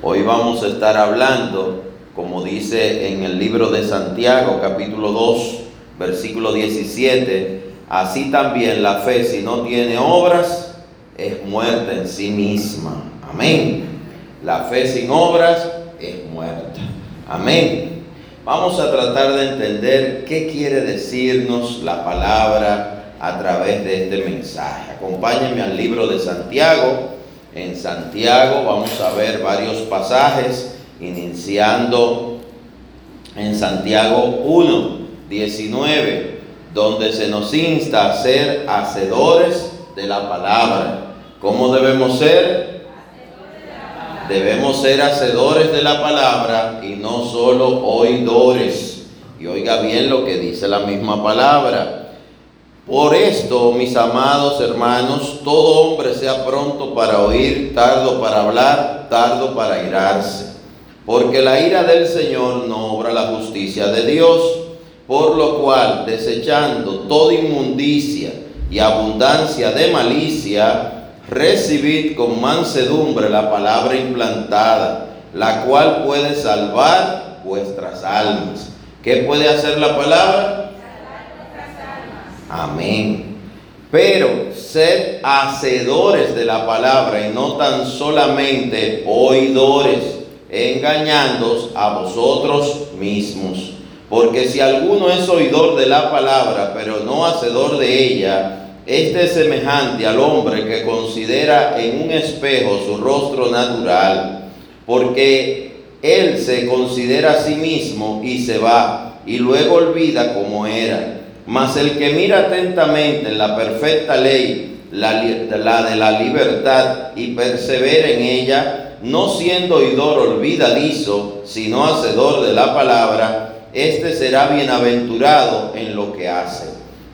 Hoy vamos a estar hablando, como dice en el libro de Santiago, capítulo 2, versículo 17, así también la fe, si no tiene obras, es muerta en sí misma. Amén. La fe sin obras es muerta. Amén. Vamos a tratar de entender qué quiere decirnos la palabra a través de este mensaje. Acompáñenme al libro de Santiago. En Santiago vamos a ver varios pasajes, iniciando en Santiago 1, 19, donde se nos insta a ser hacedores de la palabra. ¿Cómo debemos ser? Debemos ser hacedores de la palabra y no solo oidores. Y oiga bien lo que dice la misma palabra. Por esto, mis amados hermanos, todo hombre sea pronto para oír, tardo para hablar, tardo para irarse. Porque la ira del Señor no obra la justicia de Dios, por lo cual, desechando toda inmundicia y abundancia de malicia, recibid con mansedumbre la palabra implantada, la cual puede salvar vuestras almas. ¿Qué puede hacer la palabra? Amén. Pero sed hacedores de la palabra y no tan solamente oidores, engañándoos a vosotros mismos. Porque si alguno es oidor de la palabra, pero no hacedor de ella, este es semejante al hombre que considera en un espejo su rostro natural, porque él se considera a sí mismo y se va, y luego olvida cómo era. Mas el que mira atentamente en la perfecta ley, la, de la libertad, y persevera en ella, no siendo oidor olvidadizo, sino hacedor de la palabra, este será bienaventurado en lo que hace.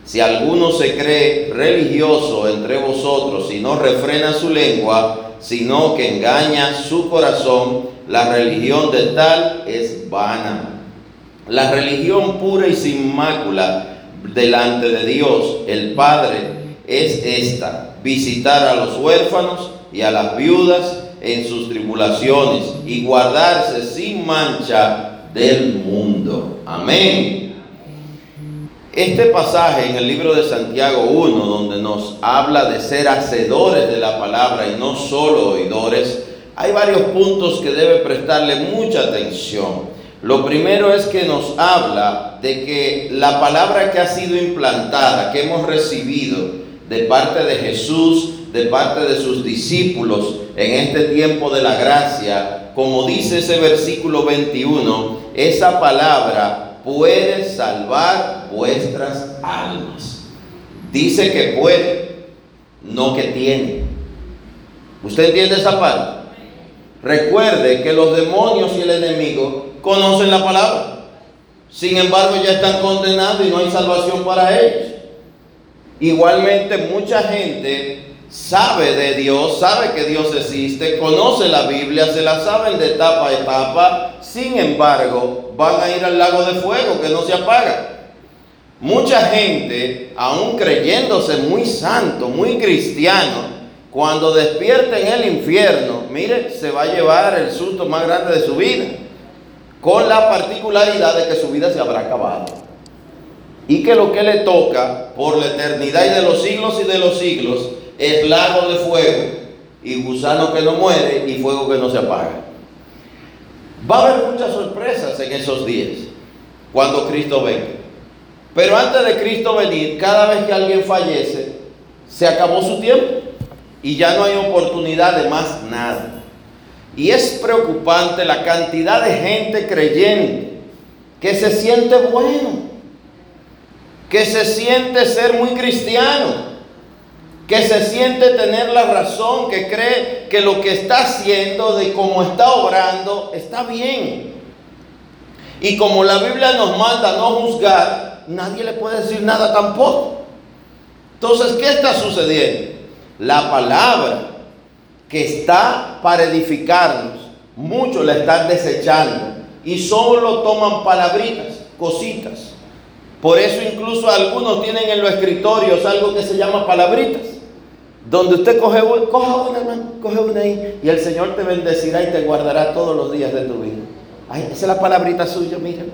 Si alguno se cree religioso entre vosotros y no refrena su lengua, sino que engaña su corazón, la religión de tal es vana. La religión pura y sin mácula delante de Dios, el Padre, es esta, visitar a los huérfanos y a las viudas en sus tribulaciones y guardarse sin mancha del mundo. Amén. Este pasaje en el libro de Santiago 1, donde nos habla de ser hacedores de la palabra y no solo oidores, hay varios puntos que debe prestarle mucha atención. Lo primero es que nos habla de que la palabra que ha sido implantada, que hemos recibido de parte de Jesús, de parte de sus discípulos en este tiempo de la gracia, como dice ese versículo 21, esa palabra puede salvar vuestras almas. Dice que puede, no que tiene. ¿Usted entiende esa parte? Recuerde que los demonios y el enemigo conocen la palabra. Sin embargo, ya están condenados y no hay salvación para ellos. Igualmente, mucha gente sabe de Dios, sabe que Dios existe, conoce la Biblia, se la saben de etapa a etapa, sin embargo, van a ir al lago de fuego que no se apaga. Mucha gente, aún creyéndose muy santo, muy cristiano, cuando despierta en el infierno, mire, se va a llevar el susto más grande de su vida, con la particularidad de que su vida se habrá acabado. Y que lo que le toca por la eternidad y de los siglos y de los siglos es lago de fuego y gusano que no muere y fuego que no se apaga. Va a haber muchas sorpresas en esos días, cuando Cristo venga. Pero antes de Cristo venir, cada vez que alguien fallece, se acabó su tiempo y ya no hay oportunidad de más nada. Y es preocupante la cantidad de gente creyente que se siente bueno, que se siente ser muy cristiano, que se siente tener la razón, que cree que lo que está haciendo, de cómo está obrando, está bien. Y como la Biblia nos manda no juzgar, nadie le puede decir nada tampoco. Entonces, ¿qué está sucediendo? La palabra que está para edificarnos, muchos la están desechando y solo toman palabritas, cositas. Por eso incluso algunos tienen en los escritorios algo que se llama palabritas Donde usted coge, coja una, hermano, coge una ahí y el Señor te bendecirá y te guardará todos los días de tu vida. Ay, esa es la palabrita suya, mira.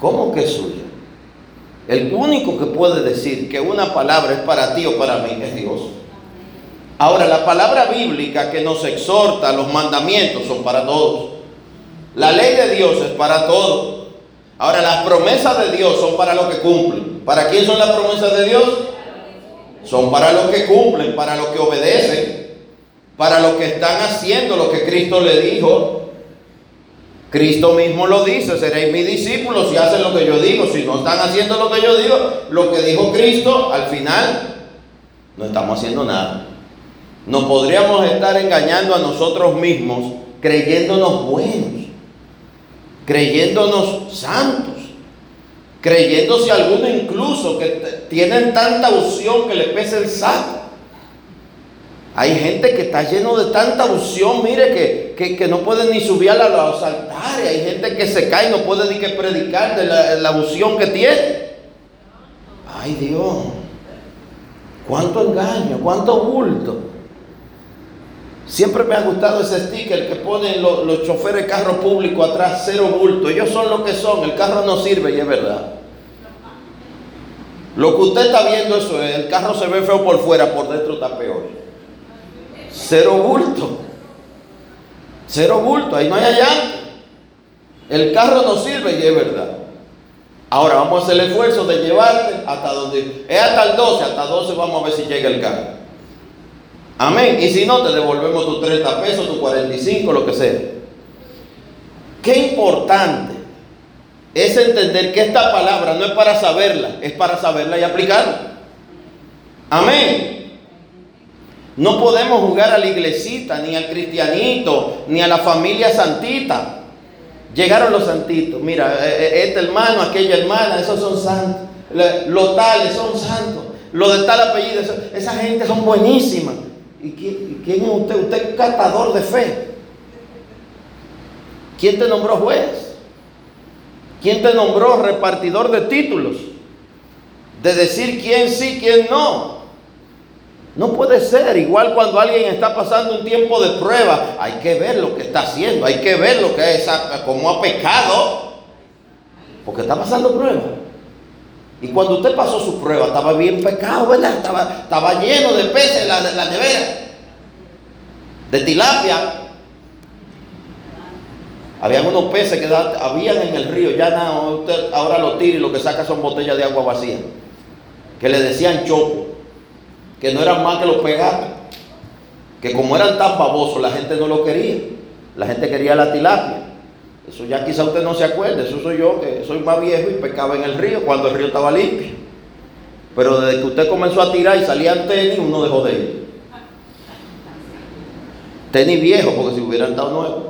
¿Cómo que es suya? El único que puede decir que una palabra es para ti o para mí es Dios. Ahora, la palabra bíblica que nos exhorta, los mandamientos son para todos. La ley de Dios es para todos. Ahora, las promesas de Dios son para los que cumplen. ¿Para quién son las promesas de Dios? Son para los que cumplen, para los que obedecen, para los que están haciendo lo que Cristo le dijo. Cristo mismo lo dice, seréis mis discípulos si hacen lo que yo digo. Si no están haciendo lo que yo digo, lo que dijo Cristo, al final no estamos haciendo nada. Nos podríamos estar engañando a nosotros mismos creyéndonos buenos, creyéndonos santos, creyéndose algunos incluso que tienen tanta unción que le pese el saco. Hay gente que está lleno de tanta unción, mire, que, no puede ni subir a los altares. Hay gente que se cae y no puede ni que predicar de la, la unción que tiene. Ay Dios, cuánto engaño, cuánto bulto. Siempre me ha gustado ese sticker que ponen los, los choferes de carro público atrás, cero bulto. Ellos son lo que son, el carro no sirve y es verdad. Lo que usted está viendo eso es, el carro se ve feo por fuera, por dentro está peor. Cero bulto. Cero bulto, ahí no hay allá. El carro no sirve y es verdad. Ahora vamos a hacer el esfuerzo de llevarte hasta donde. Es hasta el 12, hasta 12 vamos a ver si llega el carro. Amén. Y si no, te devolvemos tus 30 pesos, tus 45, lo que sea. Qué importante es entender que esta palabra no es para saberla, es para saberla y aplicarla. Amén. No podemos jugar a la iglesita, ni al cristianito, ni a la familia santita. Llegaron los santitos. Mira, eh, eh, este hermano, aquella hermana, esos son santos. Los tales son santos. Los de tal apellido, esa gente son buenísimas. ¿Y quién, es usted? Usted es catador de fe. ¿Quién te nombró juez? ¿Quién te nombró repartidor de títulos? De decir quién sí, quién no. No puede ser. Igual cuando alguien está pasando un tiempo de prueba, hay que ver lo que está haciendo, hay que ver lo que es, como ha pecado, porque está pasando prueba. Y cuando usted pasó su prueba, estaba bien pecado, ¿verdad? Estaba, estaba lleno de peces la, la nevera, de tilapia. Habían unos peces que habían en el río, ya nada, usted ahora lo tira y lo que saca son botellas de agua vacía, que le decían choco que no eran más que los pegatos, que como eran tan babosos la gente no lo quería, la gente quería la tilapia. Eso ya quizá usted no se acuerde, eso soy yo que soy más viejo y pecaba en el río cuando el río estaba limpio. Pero desde que usted comenzó a tirar y salían tenis, uno dejó de ir. Tenis viejo, porque si hubieran estado nuevos.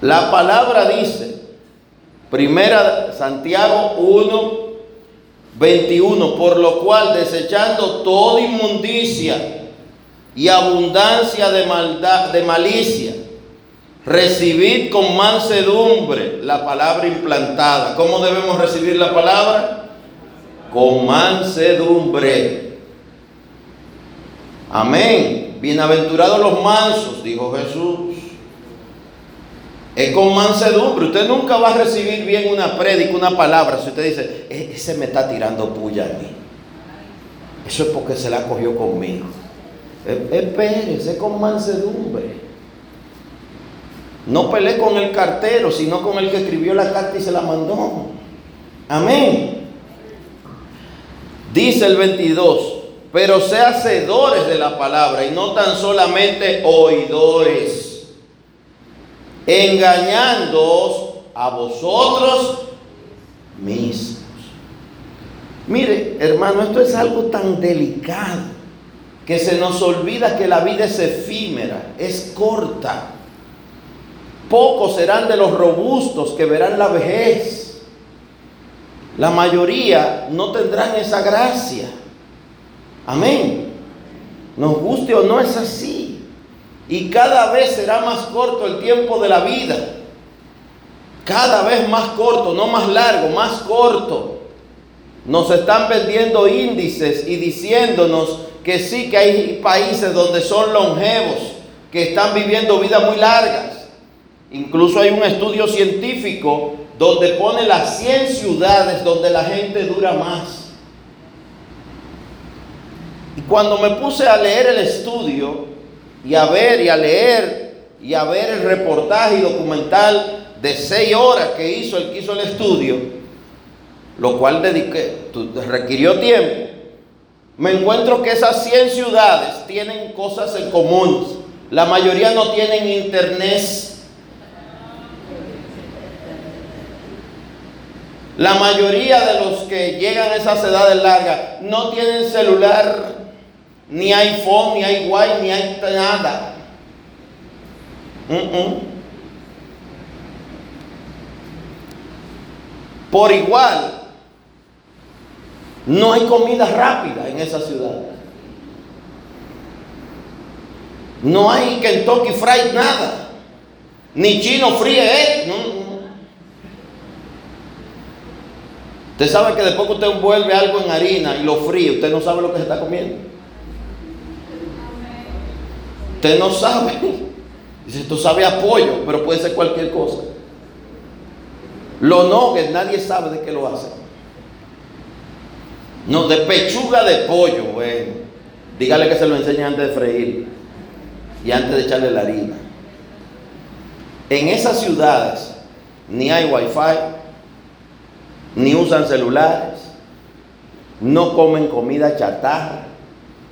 La palabra dice, primera Santiago 1, 21, por lo cual desechando toda inmundicia y abundancia de maldad, de malicia, recibid con mansedumbre la palabra implantada. ¿Cómo debemos recibir la palabra? Con mansedumbre. Amén. Bienaventurados los mansos, dijo Jesús. Es con mansedumbre. Usted nunca va a recibir bien una prédica, una palabra. Si usted dice, e-, ese me está tirando puya a mí. Eso es porque se la cogió conmigo. E-, espérese, es con mansedumbre. No peleé con el cartero, sino con el que escribió la carta y se la mandó. Amén. Dice el 22, pero sea hacedores de la palabra y no tan solamente oidores engañándoos a vosotros mismos. Mire, hermano, esto es algo tan delicado que se nos olvida que la vida es efímera, es corta. Pocos serán de los robustos que verán la vejez. La mayoría no tendrán esa gracia. Amén. Nos guste o no es así. Y cada vez será más corto el tiempo de la vida. Cada vez más corto, no más largo, más corto. Nos están vendiendo índices y diciéndonos que sí que hay países donde son longevos, que están viviendo vidas muy largas. Incluso hay un estudio científico donde pone las 100 ciudades donde la gente dura más. Y cuando me puse a leer el estudio y a ver y a leer y a ver el reportaje y documental de seis horas que hizo el que hizo el estudio, lo cual requirió tiempo, me encuentro que esas 100 ciudades tienen cosas en común. La mayoría no tienen internet. La mayoría de los que llegan a esas edades largas no tienen celular, ni iPhone, ni hay ni hay nada. Por igual, no hay comida rápida en esa ciudad. No hay Kentucky Fried nada. Ni chino fríe, ¿eh? Usted sabe que después que usted envuelve algo en harina y lo fríe, usted no sabe lo que se está comiendo. Usted no sabe. Dice, esto sabe a pollo, pero puede ser cualquier cosa. Los nuggets, nadie sabe de qué lo hace. No, de pechuga de pollo, bueno. Dígale que se lo enseñe antes de freír y antes de echarle la harina. En esas ciudades ni hay wifi, ni usan celulares, no comen comida chatarra,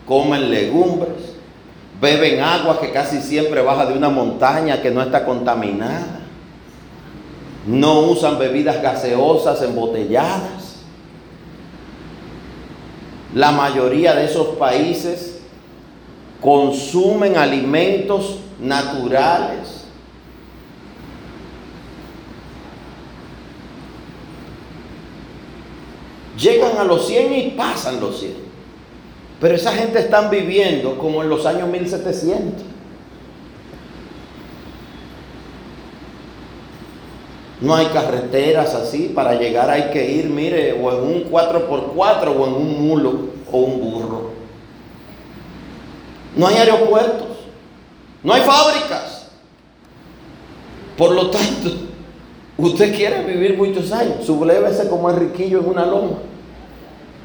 comen legumbres, beben agua que casi siempre baja de una montaña que no está contaminada, no usan bebidas gaseosas embotelladas la mayoría de esos países consumen alimentos naturales. Llegan a los 100 y pasan los 100. Pero esa gente están viviendo como en los años 1700. No hay carreteras así, para llegar hay que ir, mire, o en un 4x4 o en un mulo o un burro. No hay aeropuertos, no hay fábricas. Por lo tanto, usted quiere vivir muchos años, sublévese como el riquillo en una loma.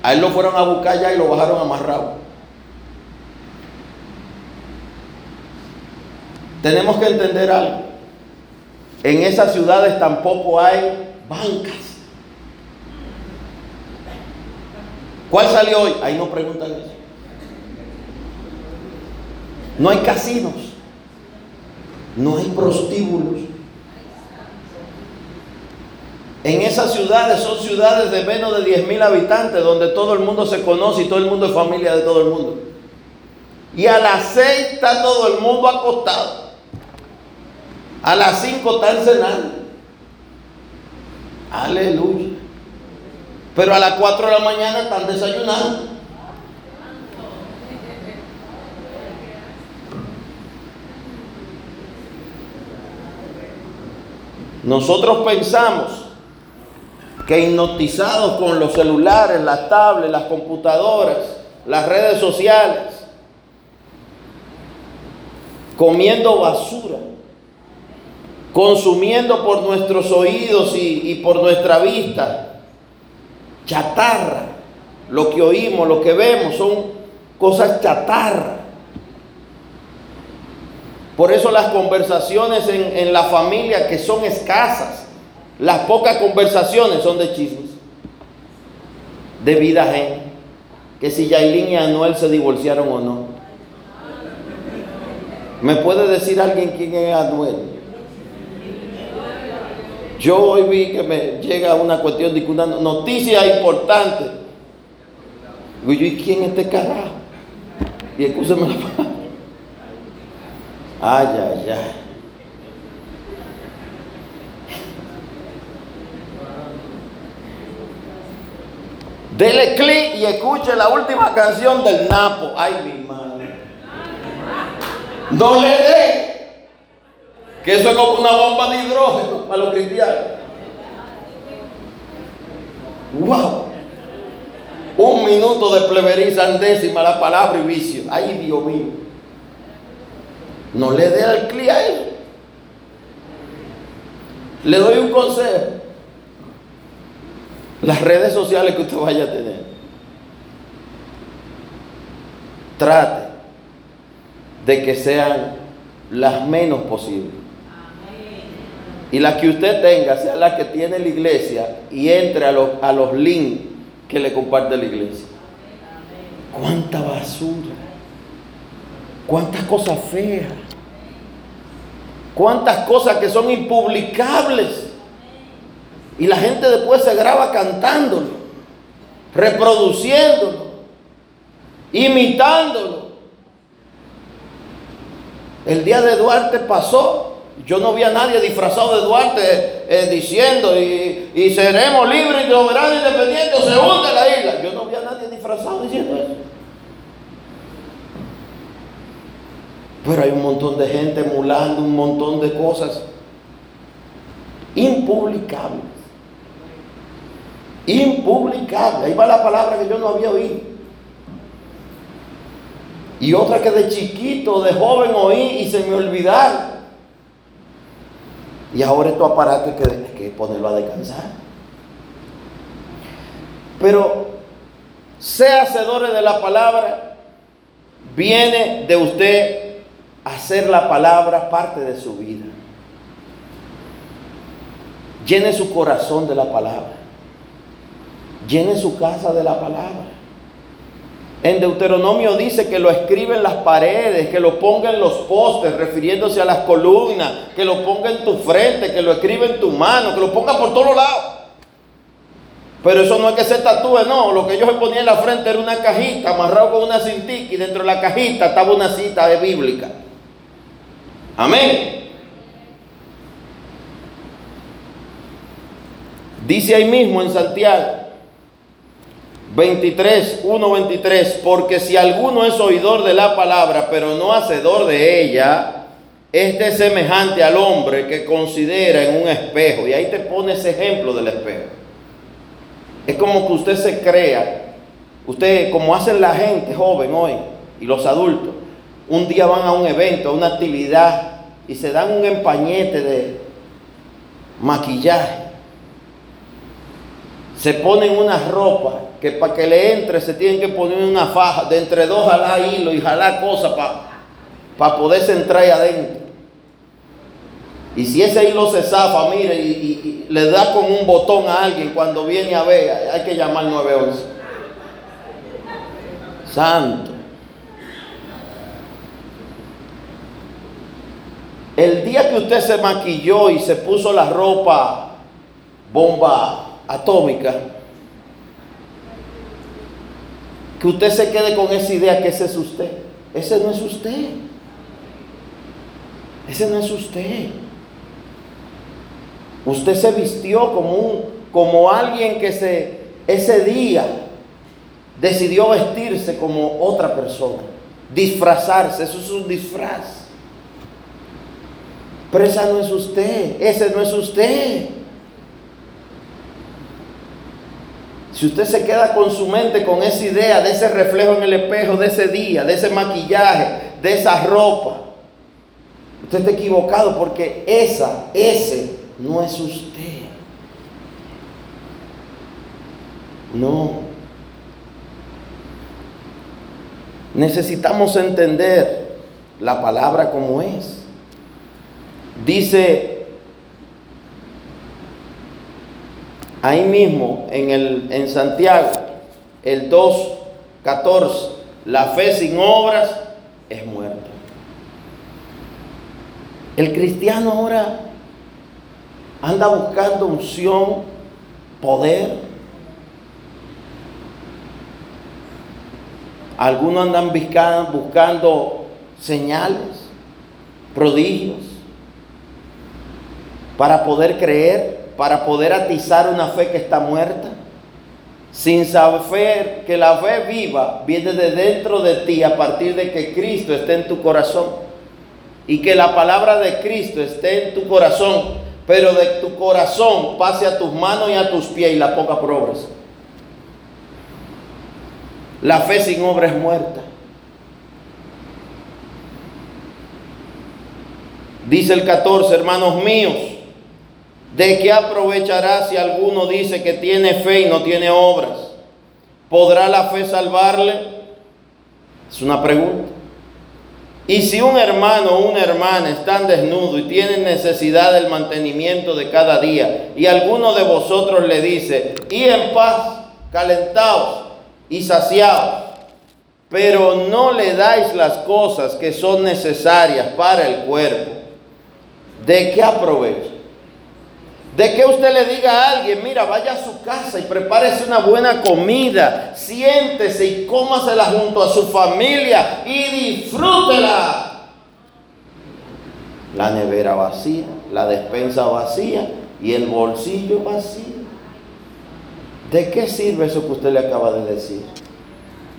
A él lo fueron a buscar ya y lo bajaron amarrado. Tenemos que entender algo. En esas ciudades tampoco hay bancas. ¿Cuál salió hoy? Ahí no preguntan eso. No hay casinos. No hay prostíbulos. En esas ciudades son ciudades de menos de 10 mil habitantes donde todo el mundo se conoce y todo el mundo es familia de todo el mundo. Y a las 6 está todo el mundo acostado. A las 5 están cenando. Aleluya. Pero a las 4 de la mañana están desayunando. Nosotros pensamos que hipnotizados con los celulares, las tablets, las computadoras, las redes sociales, comiendo basura, consumiendo por nuestros oídos y, por nuestra vista. Chatarra. Lo que oímos, lo que vemos son cosas chatarra. Por eso las conversaciones en, en, la familia que son escasas, las pocas conversaciones son de chismes, de vida ajena, que si Yailin y Anuel se divorciaron o no. ¿Me puede decir alguien quién es Anuel? Yo hoy vi que me llega una cuestión de una noticia importante. Digo yo, ¿y quién es este carajo? Y escúcheme la palabra. Ay, ay, ay. Dele clic y escuche la última canción del Napo. Ay, mi madre. No le dé que eso es como una bomba de hidrógeno para los cristianos. ¡Wow! Un cinco minutos de pleberiza décima la palabra y vicio. Ay, Dios mío. No le dé al cliente a él. Le doy un consejo. Las redes sociales que usted vaya a tener. Trate de que sean las menos posibles. Y las que usted tenga, sea la que tiene la iglesia y entre a los, a los links que le comparte la iglesia. ¿Cuánta basura? ¿Cuántas cosas feas? ¿Cuántas cosas que son impublicables? Y la gente después se graba cantándolo, reproduciéndolo, imitándolo. El día de Duarte pasó yo no vi a nadie disfrazado de Duarte eh, diciendo y, seremos libres y soberanos independientes se hunde la isla. Yo no vi a nadie disfrazado diciendo eso. Pero hay un montón de gente emulando un montón de cosas impublicables. Impublicables. Ahí va la palabra que yo no había oído. Y otra que de chiquito, de joven oí y se me olvidaron. Y ahora estos aparatos hay que, que ponerlo a descansar. Pero sea hacedores de la palabra, viene de usted hacer la palabra parte de su vida. Llene su corazón de la palabra. Llene su casa de la palabra. En Deuteronomio dice que lo escribe en las paredes, que lo ponga en los postes, refiriéndose a las columnas, que lo ponga en tu frente, que lo escriba en tu mano, que lo ponga por todos lados. Pero eso no es que se tatúe, no. Lo que yo se ponía en la frente era una cajita amarrado con una cintica y dentro de la cajita estaba una cita de bíblica. Amén. Dice ahí mismo en Santiago, 23, 1, 23, porque si alguno es oidor de la palabra, pero no hacedor de ella, este es semejante al hombre que considera en un espejo. Y ahí te pone ese ejemplo del espejo. Es como que usted se crea, usted como hacen la gente joven hoy y los adultos, un día van a un evento, a una actividad y se dan un empañete de maquillaje. Se ponen una ropa que para que le entre se tienen que poner una faja de entre dos jalar hilo y jalar cosas para para poderse entrar ahí adentro. Y si ese hilo se zafa, mire, y, le da con un botón a alguien cuando viene a ver, hay que llamar 911. Santo. El día que usted se maquilló y se puso la ropa bomba atómica, que usted se quede con esa idea que ese es usted. Ese no es usted. Ese no es usted. Usted se vistió como un como alguien que se ese día decidió vestirse como otra persona, disfrazarse, eso es un disfraz. Pero esa no es usted, ese no es usted. Si usted se queda con su mente, con esa idea, de ese reflejo en el espejo, de ese día, de ese maquillaje, de esa ropa, usted está equivocado porque esa, ese no es usted. No. Necesitamos entender la palabra como es. Dice ahí mismo en, el, en Santiago, el 2.14, la fe sin obras es muerta. El cristiano ahora anda buscando unción, poder. Algunos andan buscando señales, prodigios, para poder creer para poder atizar una fe que está muerta, sin saber que la fe viva viene de dentro de ti a partir de que Cristo esté en tu corazón y que la palabra de Cristo esté en tu corazón, pero de tu corazón pase a tus manos y a tus pies y la poca progresa. La fe sin obra es muerta. Dice el 14, hermanos míos, ¿de qué aprovechará si alguno dice que tiene fe y no tiene obras? ¿Podrá la fe salvarle? Es una pregunta. Y si un hermano o una hermana están desnudos y tienen necesidad del mantenimiento de cada día, y alguno de vosotros le dice, y en paz, calentaos y saciados, pero no le dais las cosas que son necesarias para el cuerpo, ¿de qué aprovecha? De que usted le diga a alguien, mira, vaya a su casa y prepárese una buena comida, siéntese y cómasela junto a su familia y disfrútela. La nevera vacía, la despensa vacía y el bolsillo vacío. ¿De qué sirve eso que usted le acaba de decir?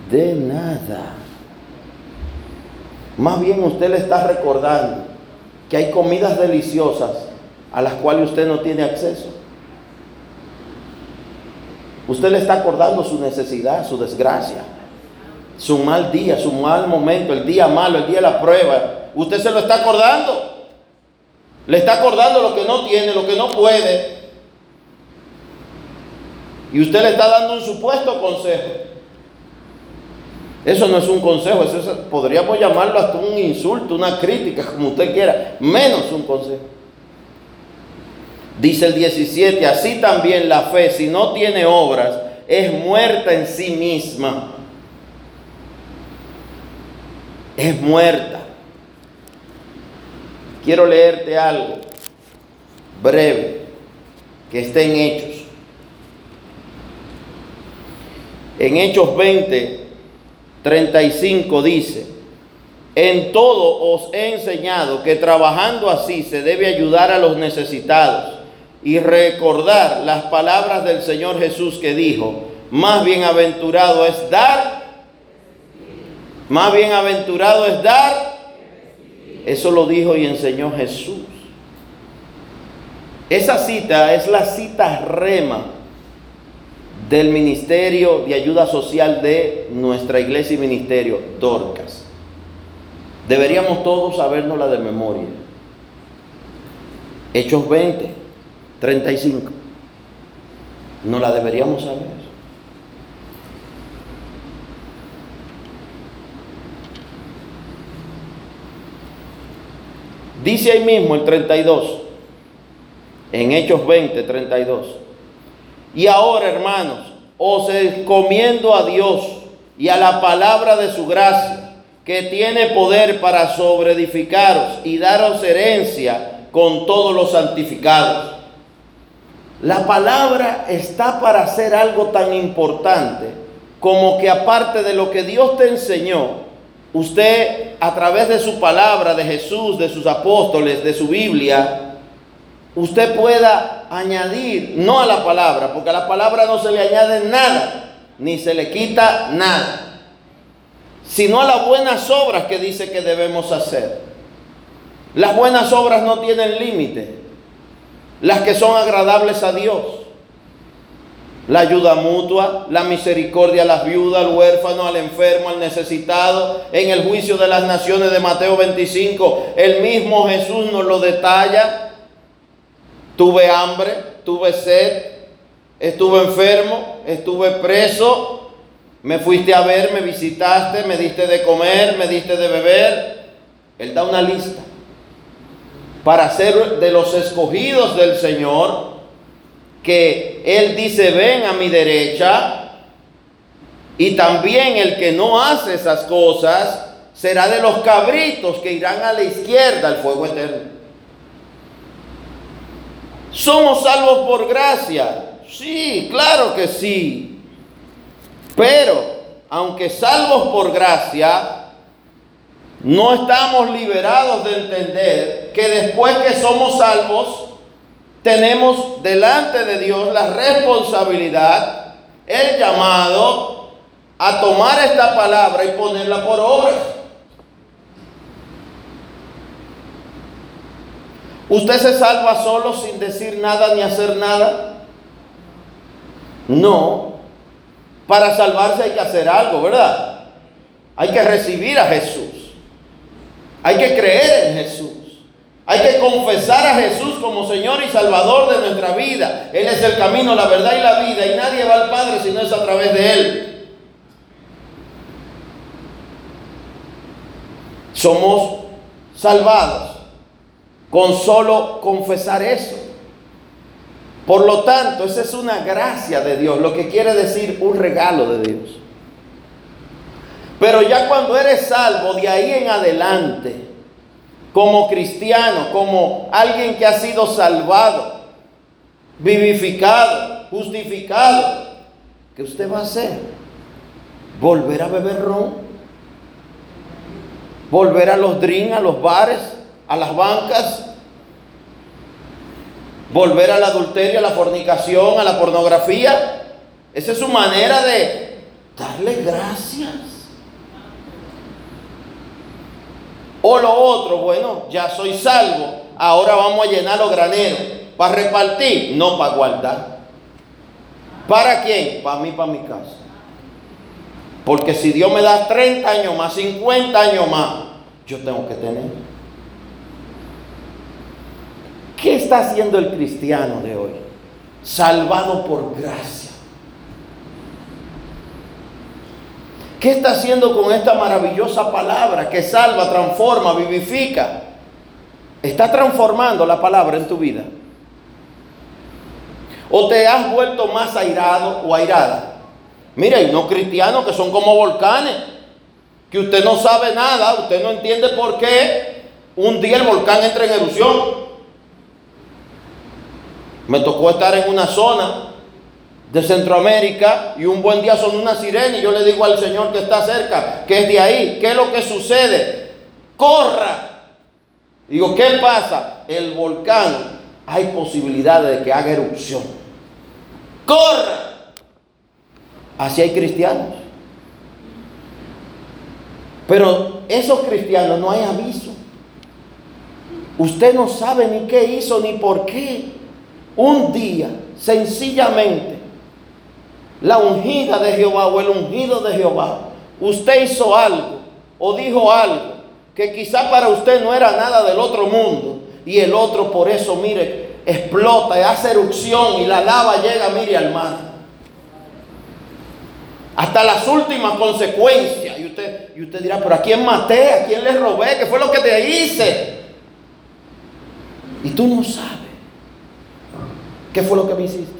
De nada. Más bien usted le está recordando que hay comidas deliciosas a las cuales usted no tiene acceso. Usted le está acordando su necesidad, su desgracia, su mal día, su mal momento, el día malo, el día de la prueba. Usted se lo está acordando. Le está acordando lo que no tiene, lo que no puede. Y usted le está dando un supuesto consejo. Eso no es un consejo, eso podríamos llamarlo hasta un insulto, una crítica, como usted quiera, menos un consejo. Dice el 17, así también la fe, si no tiene obras, es muerta en sí misma. Es muerta. Quiero leerte algo breve que está en Hechos. En Hechos 20, 35 dice, en todo os he enseñado que trabajando así se debe ayudar a los necesitados y recordar las palabras del Señor Jesús que dijo, más bienaventurado es dar, más bienaventurado es dar. Eso lo dijo y enseñó Jesús. Esa cita es la cita rema del Ministerio de Ayuda Social de nuestra iglesia y ministerio, Dorcas. Deberíamos todos sabernosla de memoria. Hechos 20. 35. No la deberíamos saber. Dice ahí mismo el 32, en Hechos 20, 32. Y ahora, hermanos, os encomiendo a Dios y a la palabra de su gracia, que tiene poder para sobreedificaros y daros herencia con todos los santificados la palabra está para hacer algo tan importante como que aparte de lo que Dios te enseñó, usted a través de su palabra, de Jesús, de sus apóstoles, de su Biblia, usted pueda añadir, no a la palabra, porque a la palabra no se le añade nada, ni se le quita nada, sino a las buenas obras que dice que debemos hacer. Las buenas obras no tienen límite las que son agradables a Dios. La ayuda mutua, la misericordia a las viudas, al huérfano, al enfermo, al necesitado. En el juicio de las naciones de Mateo 25, el mismo Jesús nos lo detalla. Tuve hambre, tuve sed, estuve enfermo, estuve preso, me fuiste a ver, me visitaste, me diste de comer, me diste de beber. Él da una lista para ser de los escogidos del Señor, que Él dice, ven a mi derecha, y también el que no hace esas cosas será de los cabritos que irán a la izquierda al fuego eterno. ¿Somos salvos por gracia? Sí, claro que sí. Pero, aunque salvos por gracia, no estamos liberados de entender que después que somos salvos, tenemos delante de Dios la responsabilidad, el llamado a tomar esta palabra y ponerla por obra. ¿Usted se salva solo sin decir nada ni hacer nada? No. Para salvarse hay que hacer algo, ¿verdad? Hay que recibir a Jesús. Hay que creer en Jesús. Hay que confesar a Jesús como Señor y Salvador de nuestra vida. Él es el camino, la verdad y la vida. Y nadie va al Padre si no es a través de Él. Somos salvados con solo confesar eso. Por lo tanto, esa es una gracia de Dios, lo que quiere decir un regalo de Dios. Pero ya cuando eres salvo, de ahí en adelante, como cristiano, como alguien que ha sido salvado, vivificado, justificado, ¿qué usted va a hacer? ¿Volver a beber ron? ¿Volver a los drinks, a los bares, a las bancas? volver al adulterio, a la fornicación, a la pornografía. Esa es su manera de darle gracias. O lo otro, bueno, ya soy salvo, ahora vamos a llenar los graneros. ¿Para repartir? No, para guardar. ¿Para quién? Para mí, para mi casa. Porque si Dios me da 30 años más, 50 años más, yo tengo que tener. ¿Qué está haciendo el cristiano de hoy? Salvado por gracia. ¿Qué está haciendo con esta maravillosa palabra que salva, transforma, vivifica? ¿Está transformando la palabra en tu vida? ¿O te has vuelto más airado o airada? Mira, hay no cristianos que son como volcanes, que usted no sabe nada, usted no entiende por qué un día el volcán entra en erupción me tocó estar en una zona de Centroamérica y un buen día son una sirena y yo le digo al Señor que está cerca, que es de ahí, ¿qué es lo que sucede? Corra. Digo, ¿qué pasa? El volcán, hay posibilidades de que haga erupción. Corra. Así hay cristianos. Pero esos cristianos no hay aviso. Usted no sabe ni qué hizo ni por qué un día, sencillamente, la ungida de Jehová o el ungido de Jehová, usted hizo algo o dijo algo que quizá para usted no era nada del otro mundo y el otro por eso, mire, explota y hace erupción y la lava llega, mire, al mar. Hasta las últimas consecuencias. Y usted, y usted dirá, pero ¿a quién maté? ¿A quién le robé? ¿Qué fue lo que te hice? Y tú no sabes. ¿Qué fue lo que me hiciste?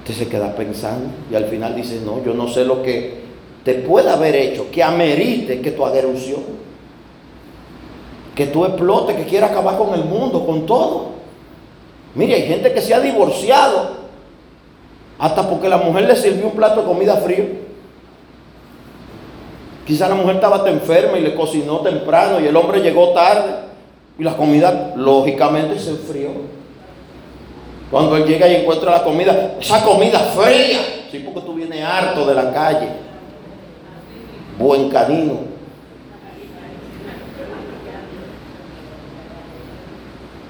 Usted se queda pensando y al final dice, no, yo no sé lo que te puede haber hecho, que amerite que tu hagas Que tú explotes, que quiera acabar con el mundo, con todo. Mire, hay gente que se ha divorciado hasta porque la mujer le sirvió un plato de comida frío. Quizá la mujer estaba enferma y le cocinó temprano y el hombre llegó tarde y la comida lógicamente se enfrió. Cuando él llega y encuentra la comida, esa comida fría, sí, porque tú vienes harto de la calle. Buen canino.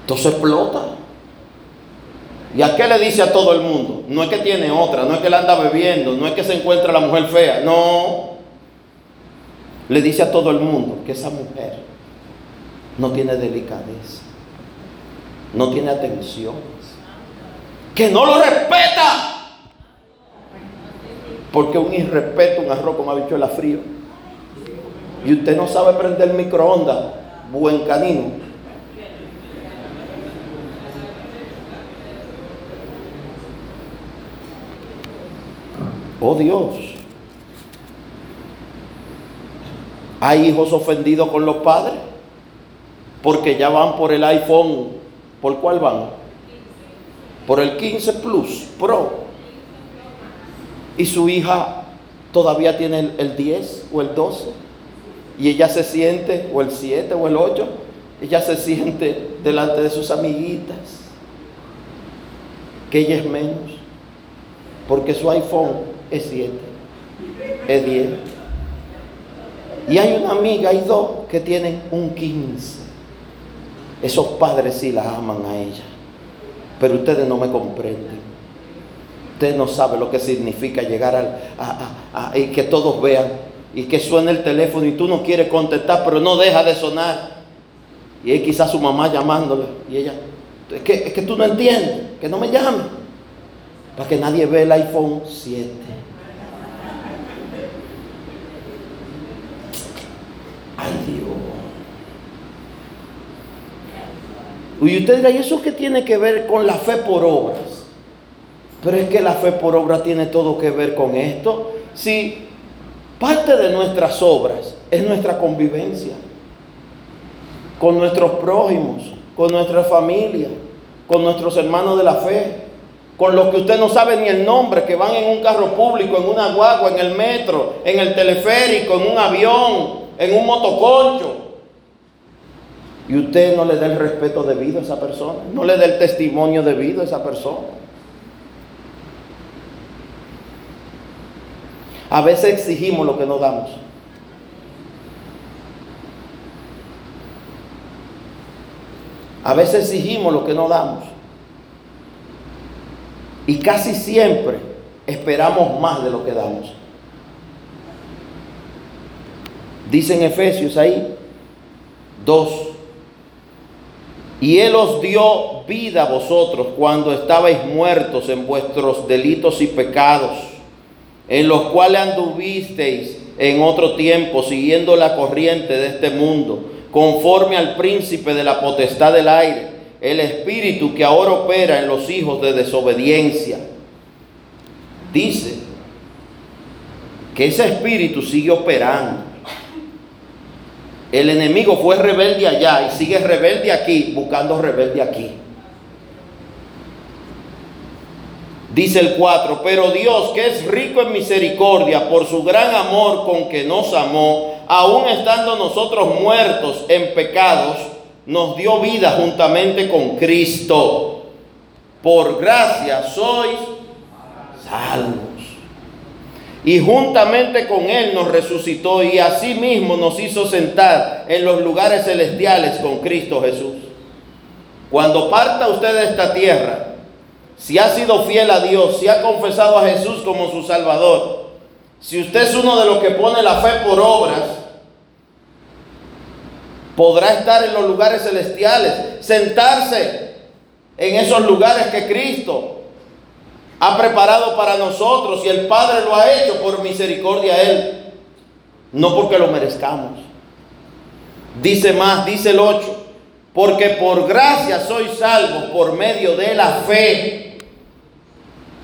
Entonces explota. ¿Y a qué le dice a todo el mundo? No es que tiene otra, no es que la anda bebiendo, no es que se encuentra la mujer fea, no. Le dice a todo el mundo que esa mujer no tiene delicadeza, no tiene atención que no lo respeta. Porque un irrespeto, un arroz con habichuela frío. Y usted no sabe prender microondas, buen canino. Oh Dios. Hay hijos ofendidos con los padres porque ya van por el iPhone. ¿Por cuál van? Por el 15 Plus Pro y su hija todavía tiene el, 10 o el 12 y ella se siente, o el 7 o el 8, ella se siente delante de sus amiguitas que ella es menos porque su iPhone es 7, es 10. Y hay una amiga, hay dos que tienen un 15. Esos padres sí la aman a ella pero ustedes no me comprenden. Usted no sabe lo que significa llegar al, a, y que todos vean y que suene el teléfono y tú no quieres contestar, pero no deja de sonar. Y es quizás su mamá llamándole y ella, es que, es que tú no entiendes, que no me llame, para que nadie vea el iPhone 7. Ay Dios. Y usted dirá, ¿y eso qué tiene que ver con la fe por obras? Pero es que la fe por obra tiene todo que ver con esto. Si parte de nuestras obras es nuestra convivencia con nuestros prójimos, con nuestra familia, con nuestros hermanos de la fe, con los que usted no sabe ni el nombre, que van en un carro público, en una guagua, en el metro, en el teleférico, en un avión, en un motoconcho. Y usted no le da el respeto debido a esa persona, no le da el testimonio debido a esa persona. A veces exigimos lo que no damos. A veces exigimos lo que no damos. Y casi siempre esperamos más de lo que damos. Dice en Efesios ahí, 2. Y Él os dio vida a vosotros cuando estabais muertos en vuestros delitos y pecados en los cuales anduvisteis en otro tiempo siguiendo la corriente de este mundo, conforme al príncipe de la potestad del aire, el espíritu que ahora opera en los hijos de desobediencia. Dice que ese espíritu sigue operando. El enemigo fue rebelde allá y sigue rebelde aquí, buscando rebelde aquí. Dice el 4, pero Dios que es rico en misericordia por su gran amor con que nos amó, aun estando nosotros muertos en pecados, nos dio vida juntamente con Cristo. Por gracia sois salvos. Y juntamente con Él nos resucitó y asimismo nos hizo sentar en los lugares celestiales con Cristo Jesús. Cuando parta usted de esta tierra, si ha sido fiel a Dios, si ha confesado a Jesús como su Salvador, si usted es uno de los que pone la fe por obras, podrá estar en los lugares celestiales, sentarse en esos lugares que Cristo ha preparado para nosotros y el Padre lo ha hecho por misericordia a Él, no porque lo merezcamos. Dice más, dice el 8, porque por gracia sois salvos por medio de la fe.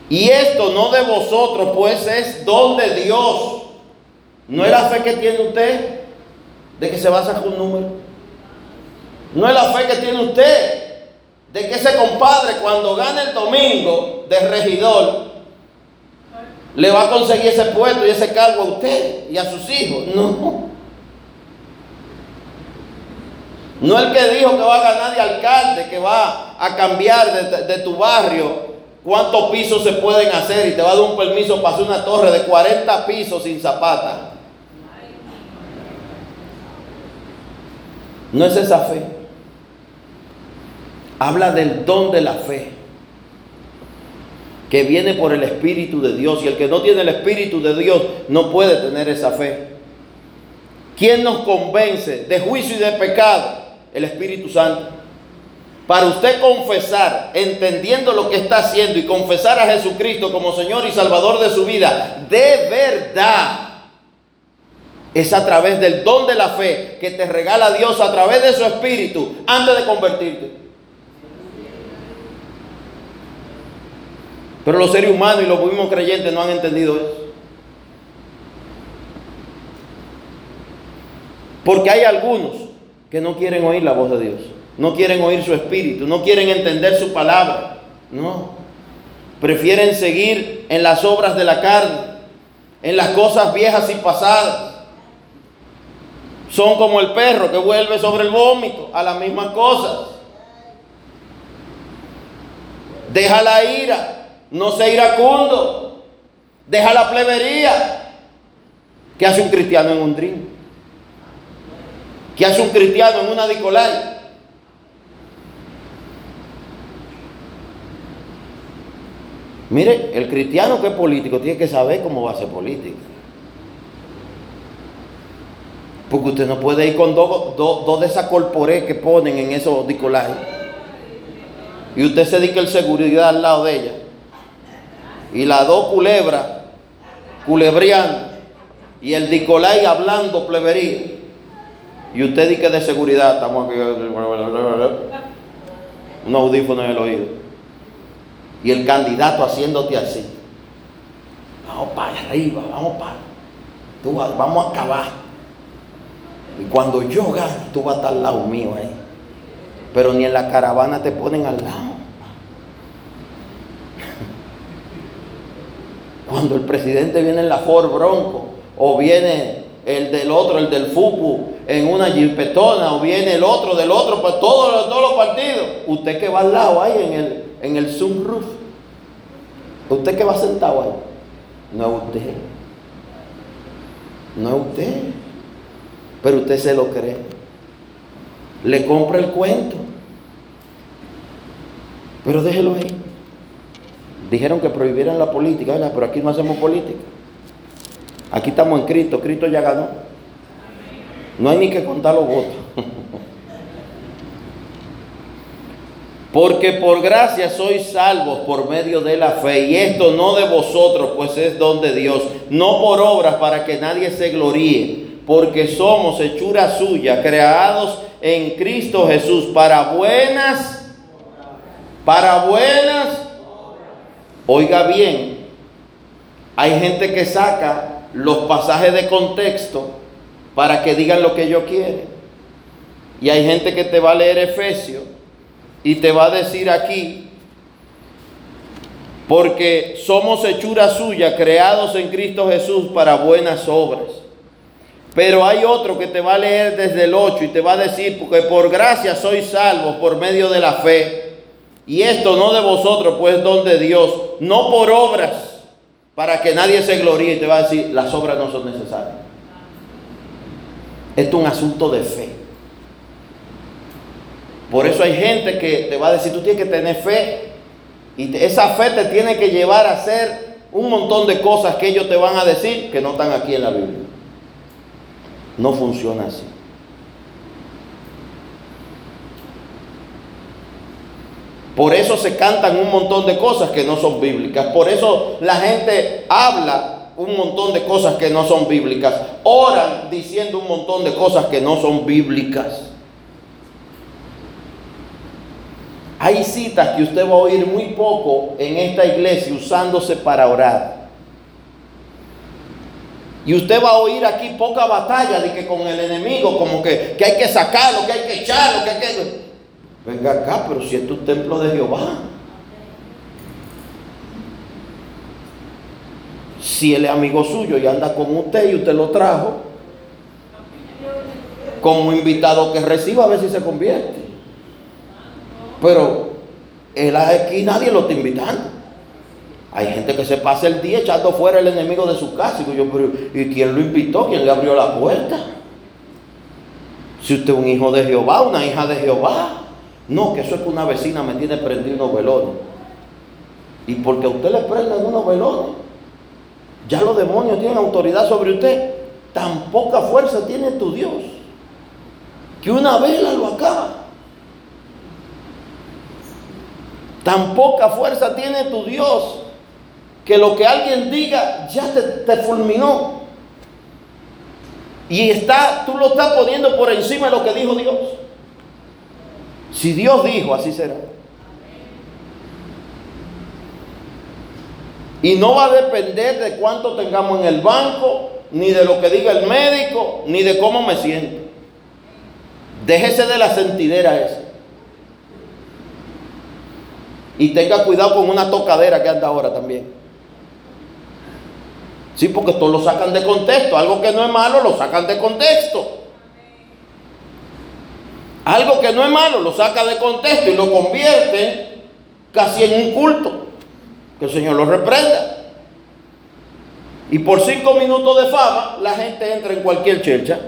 Y esto no de vosotros, pues es don de Dios. No es la fe que tiene usted de que se va a sacar un número. No es la fe que tiene usted de que ese compadre cuando gane el domingo de regidor le va a conseguir ese puesto y ese cargo a usted y a sus hijos. No. No el que dijo que va a ganar de alcalde, que va a cambiar de, de tu barrio cuántos pisos se pueden hacer y te va a dar un permiso para hacer una torre de 40 pisos sin zapata. No es esa fe. Habla del don de la fe que viene por el Espíritu de Dios y el que no tiene el Espíritu de Dios no puede tener esa fe. ¿Quién nos convence de juicio y de pecado? El Espíritu Santo. Para usted confesar, entendiendo lo que está haciendo y confesar a Jesucristo como Señor y Salvador de su vida, de verdad, es a través del don de la fe que te regala Dios a través de su Espíritu antes de convertirte. Pero los seres humanos y los mismos creyentes no han entendido eso. Porque hay algunos que no quieren oír la voz de Dios no quieren oír su espíritu, no quieren entender su palabra, no. Prefieren seguir en las obras de la carne, en las cosas viejas y pasadas. Son como el perro que vuelve sobre el vómito a las mismas cosas. Deja la ira, no se iracundo. Deja la plebería. ¿Qué hace un cristiano en un drink? ¿Qué hace un cristiano en una dicolay? Mire, el cristiano que es político tiene que saber cómo va a ser política. Porque usted no puede ir con dos, de esas corporé que ponen en esos dicolajes. Y usted se dedica el seguridad al lado de ella. Y las dos culebras, culebriando. Y el dicolay hablando plebería. Y usted dice de seguridad, estamos aquí. Un audífono en el oído. Y el candidato haciéndote así. Vamos para arriba, vamos para. vamos a acabar. Y cuando yo gane, tú vas a estar al lado mío ahí. Pero ni en la caravana te ponen al lado. Cuando el presidente viene en la Ford Bronco, o viene el del otro, el del FUPU, en una jipetona, o viene el otro del otro, pues todos, todos los partidos. Usted que va al lado ahí en el, en el sunroof. Usted que va sentado ahí. No es usted. No es usted pero usted se lo cree. Le compra el cuento. Pero déjelo ahí. Dijeron que prohibieran la política, ¿verdad? pero aquí no hacemos política. Aquí estamos en Cristo, Cristo ya ganó. No hay ni que contar los votos. Porque por gracia sois salvos por medio de la fe. Y esto no de vosotros, pues es don de Dios. No por obras para que nadie se gloríe porque somos hechura suya, creados en Cristo Jesús para buenas, para buenas. Oiga bien, hay gente que saca los pasajes de contexto para que digan lo que ellos quieren. Y hay gente que te va a leer Efesios y te va a decir aquí, porque somos hechura suya, creados en Cristo Jesús para buenas obras pero hay otro que te va a leer desde el 8 y te va a decir, porque por gracia sois salvos por medio de la fe. Y esto no de vosotros, pues don de Dios, no por obras, para que nadie se gloríe y te va a decir, las obras no son necesarias. Esto es un asunto de fe. Por eso hay gente que te va a decir, tú tienes que tener fe. Y esa fe te tiene que llevar a hacer un montón de cosas que ellos te van a decir que no están aquí en la Biblia. No funciona así. Por eso se cantan un montón de cosas que no son bíblicas. Por eso la gente habla un montón de cosas que no son bíblicas. Oran diciendo un montón de cosas que no son bíblicas. Hay citas que usted va a oír muy poco en esta iglesia usándose para orar. Y usted va a oír aquí poca batalla de que con el enemigo, como que, que hay que sacarlo, que hay que echarlo, que hay que... Venga acá, pero si es tu templo de Jehová. Si él es amigo suyo y anda con usted y usted lo trajo, como invitado que reciba, a ver si se convierte. Pero él aquí nadie lo está invitando. Hay gente que se pasa el día echando fuera el enemigo de su casa. Y, yo, ¿y quién lo invitó? ¿Quién le abrió la puerta? Si usted es un hijo de Jehová, una hija de Jehová. No, que eso es que una vecina me tiene prendido unos velones. Y porque a usted le prenden unos velones, ya los demonios tienen autoridad sobre usted. Tan poca fuerza tiene tu Dios que una vela lo acaba. Tan poca fuerza tiene tu Dios que lo que alguien diga ya te, fulminó. Y está, tú lo estás poniendo por encima de lo que dijo Dios. Si Dios dijo, así será. Y no va a depender de cuánto tengamos en el banco, ni de lo que diga el médico, ni de cómo me siento. Déjese de la sentidera esa. Y tenga cuidado con una tocadera que anda ahora también. Sí, porque esto lo sacan de contexto. Algo que no es malo lo sacan de contexto. Algo que no es malo lo saca de contexto y lo convierte casi en un culto. Que el Señor lo reprenda. Y por cinco minutos de fama, la gente entra en cualquier chercha.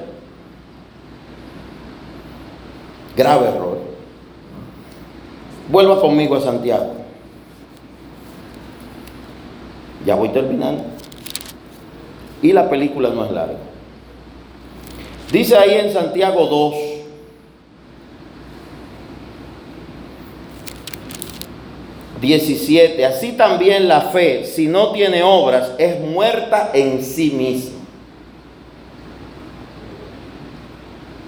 Grave error. Vuelva conmigo a Santiago. Ya voy terminando. Y la película no es larga. Dice ahí en Santiago 2, ...17... Así también la fe, si no tiene obras, es muerta en sí misma.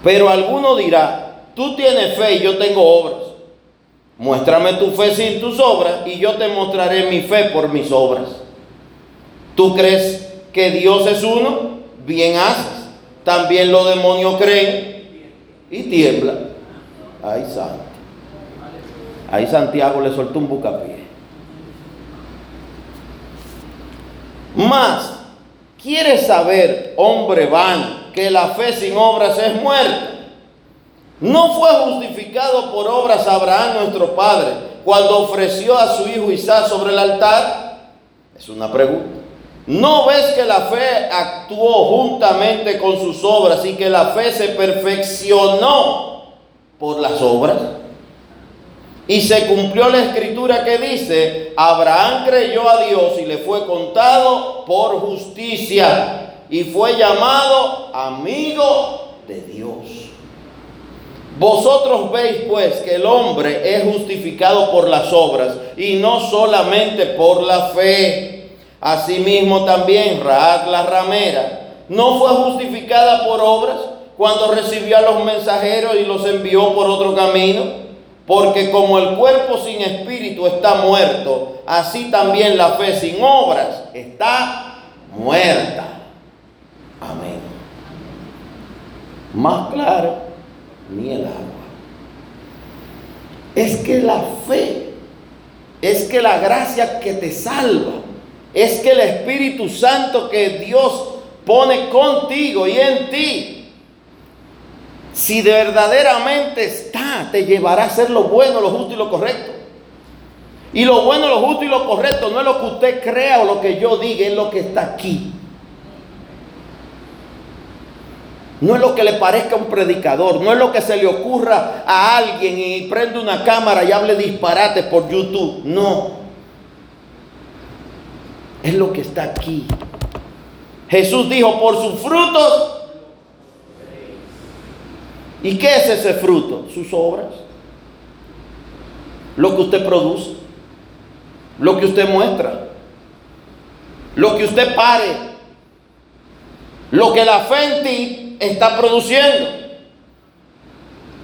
Pero alguno dirá, tú tienes fe y yo tengo obras. Muéstrame tu fe sin tus obras y yo te mostraré mi fe por mis obras. ¿Tú crees que Dios es uno? Bien haces. También los demonios creen y tiemblan. Ay, santo. Ahí Santiago le soltó un bucapié. Más, ¿quieres saber, hombre vano, que la fe sin obras es muerta? ¿No fue justificado por obras Abraham nuestro padre cuando ofreció a su hijo Isaac sobre el altar? Es una pregunta. ¿No ves que la fe actuó juntamente con sus obras y que la fe se perfeccionó por las obras? Y se cumplió la escritura que dice, Abraham creyó a Dios y le fue contado por justicia y fue llamado amigo de Dios. Vosotros veis pues que el hombre es justificado por las obras y no solamente por la fe. Asimismo también Raad la ramera no fue justificada por obras cuando recibió a los mensajeros y los envió por otro camino. Porque como el cuerpo sin espíritu está muerto, así también la fe sin obras está muerta. Amén. Más claro ni el agua. Es que la fe, es que la gracia que te salva, es que el Espíritu Santo que Dios pone contigo y en ti, si verdaderamente está, te llevará a hacer lo bueno, lo justo y lo correcto. Y lo bueno, lo justo y lo correcto no es lo que usted crea o lo que yo diga, es lo que está aquí. No es lo que le parezca a un predicador, no es lo que se le ocurra a alguien y prende una cámara y hable disparates por YouTube. No. Es lo que está aquí. Jesús dijo, por sus frutos. ¿Y qué es ese fruto? Sus obras. Lo que usted produce. Lo que usted muestra. Lo que usted pare. Lo que la fe en ti está produciendo?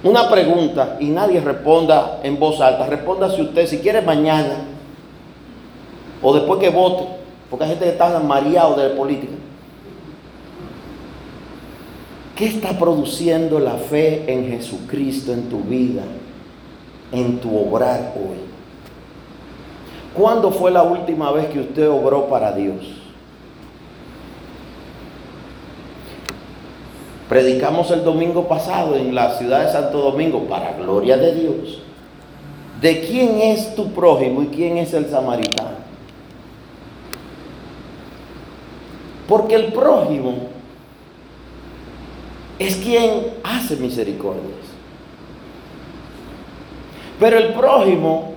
Una pregunta y nadie responda en voz alta. Responda si usted, si quiere mañana o después que vote, porque hay gente que está mareado de la política. ¿Qué está produciendo la fe en Jesucristo en tu vida, en tu obrar hoy? ¿Cuándo fue la última vez que usted obró para Dios? Predicamos el domingo pasado en la ciudad de Santo Domingo, para gloria de Dios, de quién es tu prójimo y quién es el samaritano. Porque el prójimo es quien hace misericordias. Pero el prójimo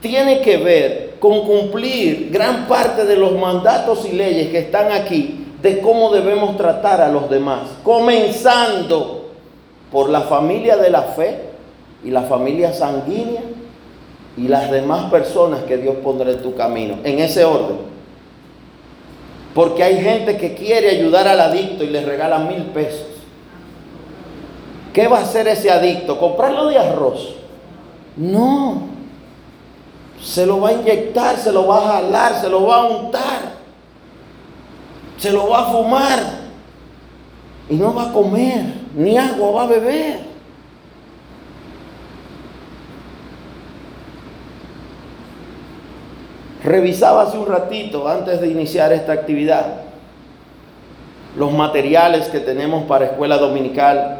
tiene que ver con cumplir gran parte de los mandatos y leyes que están aquí de cómo debemos tratar a los demás, comenzando por la familia de la fe y la familia sanguínea y las demás personas que Dios pondrá en tu camino, en ese orden. Porque hay gente que quiere ayudar al adicto y le regala mil pesos. ¿Qué va a hacer ese adicto? ¿Comprarlo de arroz? No. Se lo va a inyectar, se lo va a jalar, se lo va a untar se lo va a fumar y no va a comer, ni agua va a beber. Revisaba hace un ratito, antes de iniciar esta actividad, los materiales que tenemos para escuela dominical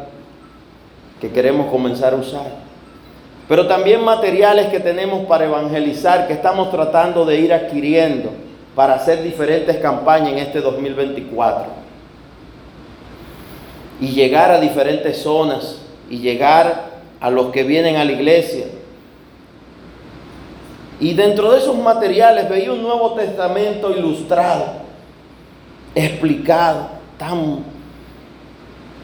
que queremos comenzar a usar. Pero también materiales que tenemos para evangelizar, que estamos tratando de ir adquiriendo para hacer diferentes campañas en este 2024 y llegar a diferentes zonas y llegar a los que vienen a la iglesia. Y dentro de esos materiales veía un Nuevo Testamento ilustrado, explicado, tan,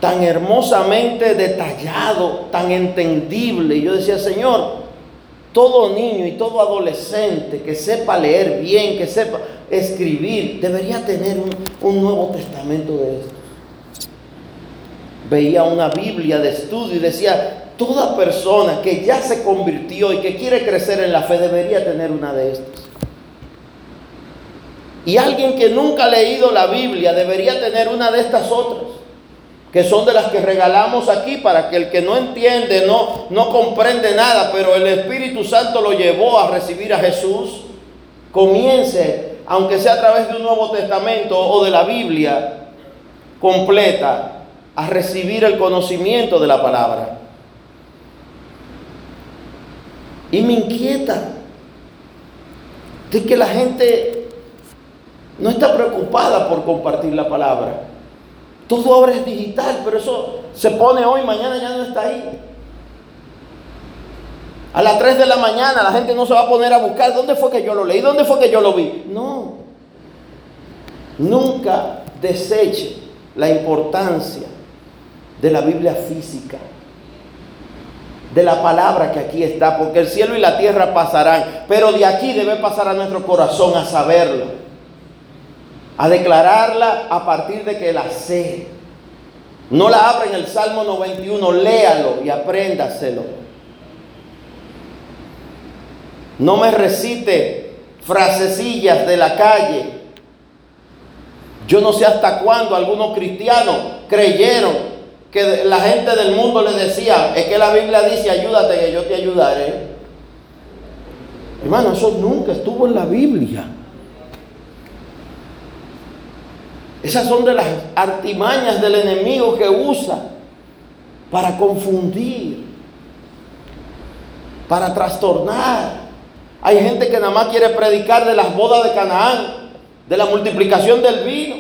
tan hermosamente detallado, tan entendible. Y yo decía, Señor, todo niño y todo adolescente que sepa leer bien, que sepa escribir, debería tener un, Nuevo Testamento de esto. Veía una Biblia de estudio y decía, toda persona que ya se convirtió y que quiere crecer en la fe debería tener una de estas. Y alguien que nunca ha leído la Biblia debería tener una de estas otras que son de las que regalamos aquí para que el que no entiende, no, no comprende nada, pero el Espíritu Santo lo llevó a recibir a Jesús, comience, aunque sea a través de un Nuevo Testamento o de la Biblia completa, a recibir el conocimiento de la palabra. Y me inquieta de que la gente no está preocupada por compartir la palabra. Todo ahora es digital, pero eso se pone hoy, mañana ya no está ahí. A las 3 de la mañana la gente no se va a poner a buscar dónde fue que yo lo leí, dónde fue que yo lo vi. No. Nunca deseche la importancia de la Biblia física, de la palabra que aquí está, porque el cielo y la tierra pasarán, pero de aquí debe pasar a nuestro corazón a saberlo a declararla a partir de que la sé. No la abra en el Salmo 91, léalo y apréndaselo. No me recite frasecillas de la calle. Yo no sé hasta cuándo algunos cristianos creyeron que la gente del mundo le decía, es que la Biblia dice, ayúdate que yo te ayudaré. Hermano, eso nunca estuvo en la Biblia. Esas son de las artimañas del enemigo que usa para confundir, para trastornar. Hay gente que nada más quiere predicar de las bodas de Canaán, de la multiplicación del vino.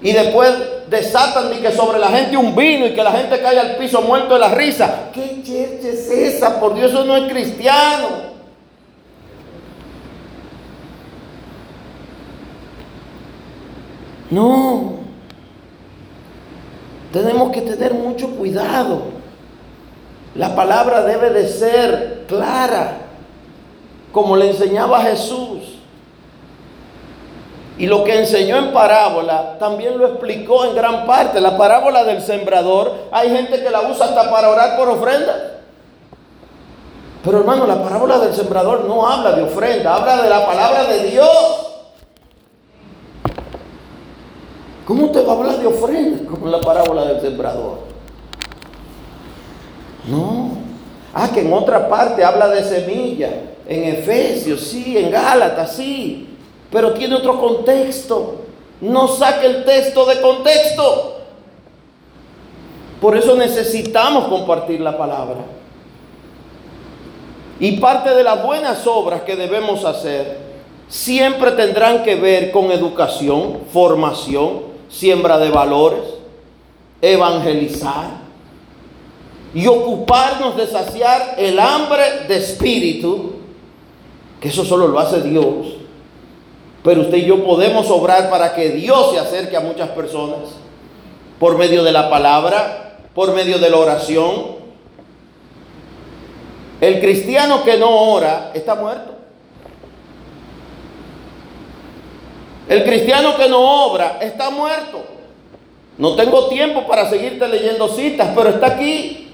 Y después desatan de que sobre la gente un vino y que la gente cae al piso muerto de la risa. ¿Qué church es esa? Por Dios, eso no es cristiano. No. Tenemos que tener mucho cuidado. La palabra debe de ser clara, como le enseñaba Jesús. Y lo que enseñó en parábola también lo explicó en gran parte. La parábola del sembrador, hay gente que la usa hasta para orar por ofrenda. Pero hermano, la parábola del sembrador no habla de ofrenda, habla de la palabra de Dios. ¿Cómo te va a hablar de ofrenda como la parábola del sembrador? No. Ah, que en otra parte habla de semilla. En Efesios, sí, en Gálatas, sí. Pero tiene otro contexto. No saque el texto de contexto. Por eso necesitamos compartir la palabra. Y parte de las buenas obras que debemos hacer siempre tendrán que ver con educación, formación, siembra de valores, evangelizar y ocuparnos de saciar el hambre de espíritu, que eso solo lo hace Dios. Pero usted y yo podemos obrar para que Dios se acerque a muchas personas por medio de la palabra, por medio de la oración. El cristiano que no ora está muerto. El cristiano que no obra está muerto. No tengo tiempo para seguirte leyendo citas, pero está aquí.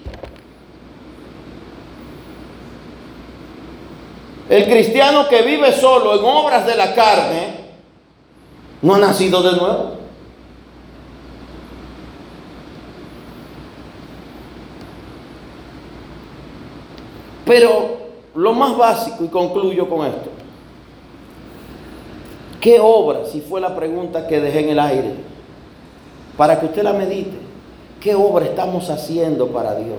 El cristiano que vive solo en obras de la carne no ha nacido de nuevo. Pero lo más básico, y concluyo con esto, ¿Qué obra, si fue la pregunta que dejé en el aire, para que usted la medite? ¿Qué obra estamos haciendo para Dios?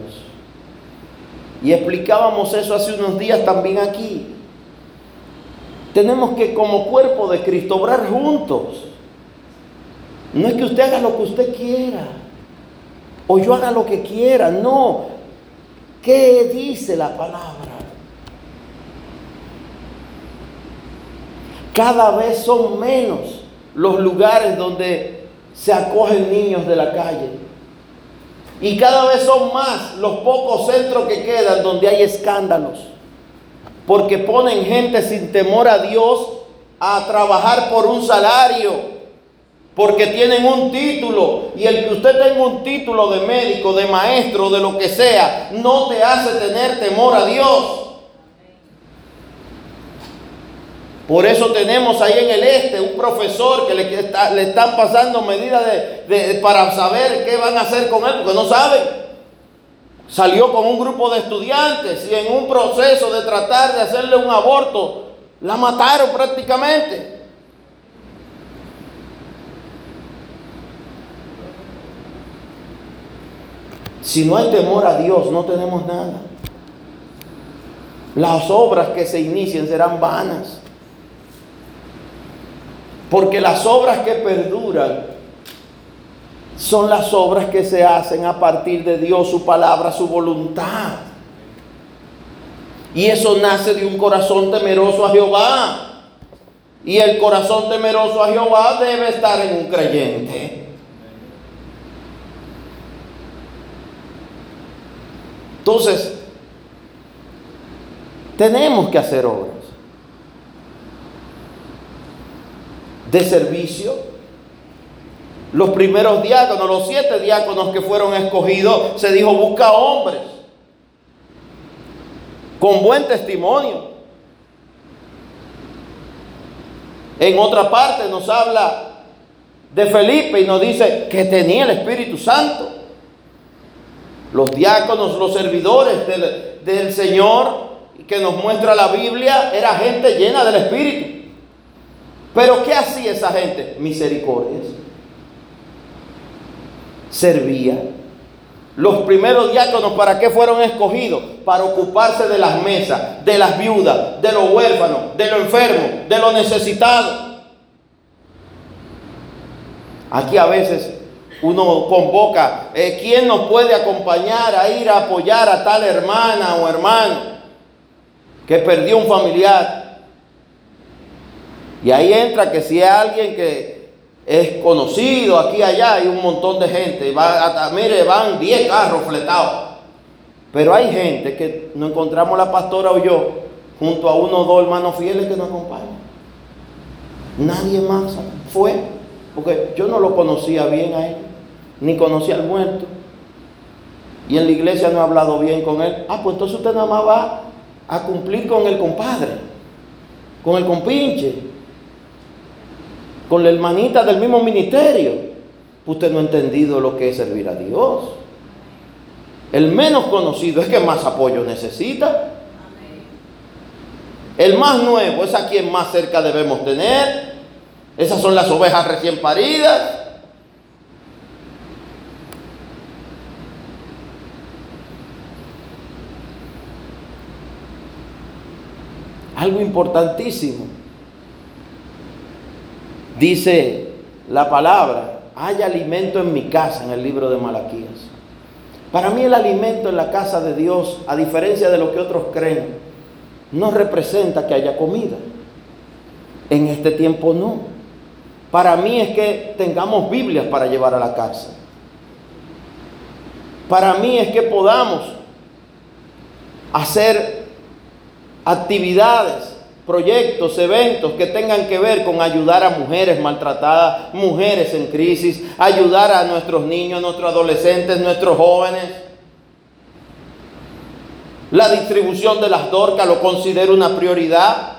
Y explicábamos eso hace unos días también aquí. Tenemos que como cuerpo de Cristo obrar juntos. No es que usted haga lo que usted quiera o yo haga lo que quiera, no. ¿Qué dice la palabra? Cada vez son menos los lugares donde se acogen niños de la calle. Y cada vez son más los pocos centros que quedan donde hay escándalos. Porque ponen gente sin temor a Dios a trabajar por un salario porque tienen un título y el que usted tenga un título de médico, de maestro, de lo que sea, no te hace tener temor a Dios. Por eso tenemos ahí en el este un profesor que le, están pasando medidas para saber qué van a hacer con él, porque no saben. Salió con un grupo de estudiantes y en un proceso de tratar de hacerle un aborto, la mataron prácticamente. Si no hay temor a Dios, no tenemos nada. Las obras que se inicien serán vanas. Porque las obras que perduran son las obras que se hacen a partir de Dios, su palabra, su voluntad. Y eso nace de un corazón temeroso a Jehová. Y el corazón temeroso a Jehová debe estar en un creyente. Entonces, tenemos que hacer obras de servicio. Los primeros diáconos, los siete diáconos que fueron escogidos, se dijo, busca hombres con buen testimonio. En otra parte nos habla de Felipe y nos dice que tenía el Espíritu Santo. Los diáconos, los servidores del, Señor que nos muestra la Biblia, era gente llena del Espíritu. Pero ¿qué hacía esa gente? Misericordias. Servía. Los primeros diáconos, ¿para qué fueron escogidos? Para ocuparse de las mesas, de las viudas, de los huérfanos, de los enfermos, de los necesitados. Aquí a veces uno convoca, eh, ¿quién nos puede acompañar a ir a apoyar a tal hermana o hermano que perdió un familiar? Y ahí entra que si hay alguien que es conocido aquí allá, hay un montón de gente, mire, van 10 carros fletados. Pero hay gente que nos encontramos la pastora o yo junto a uno o dos hermanos fieles que nos acompañan. Nadie más fue, porque yo no lo conocía bien a él ni conocía al muerto. Y en la iglesia no ha hablado bien con él. Ah, pues entonces usted nada más va a cumplir con el compadre, con el compinche, con la hermanita del mismo ministerio. Usted no ha entendido lo que es servir a Dios. El menos conocido es que más apoyo necesita. El más nuevo es a quien más cerca debemos tener. Esas son las ovejas recién paridas. algo importantísimo. Dice la palabra, hay alimento en mi casa en el libro de Malaquías. Para mí el alimento en la casa de Dios, a diferencia de lo que otros creen, no representa que haya comida. En este tiempo no. Para mí es que tengamos Biblias para llevar a la casa. Para mí es que podamos hacer actividades, proyectos, eventos que tengan que ver con ayudar a mujeres maltratadas, mujeres en crisis, ayudar a nuestros niños, nuestros adolescentes, nuestros jóvenes. La distribución de las dorcas lo considero una prioridad.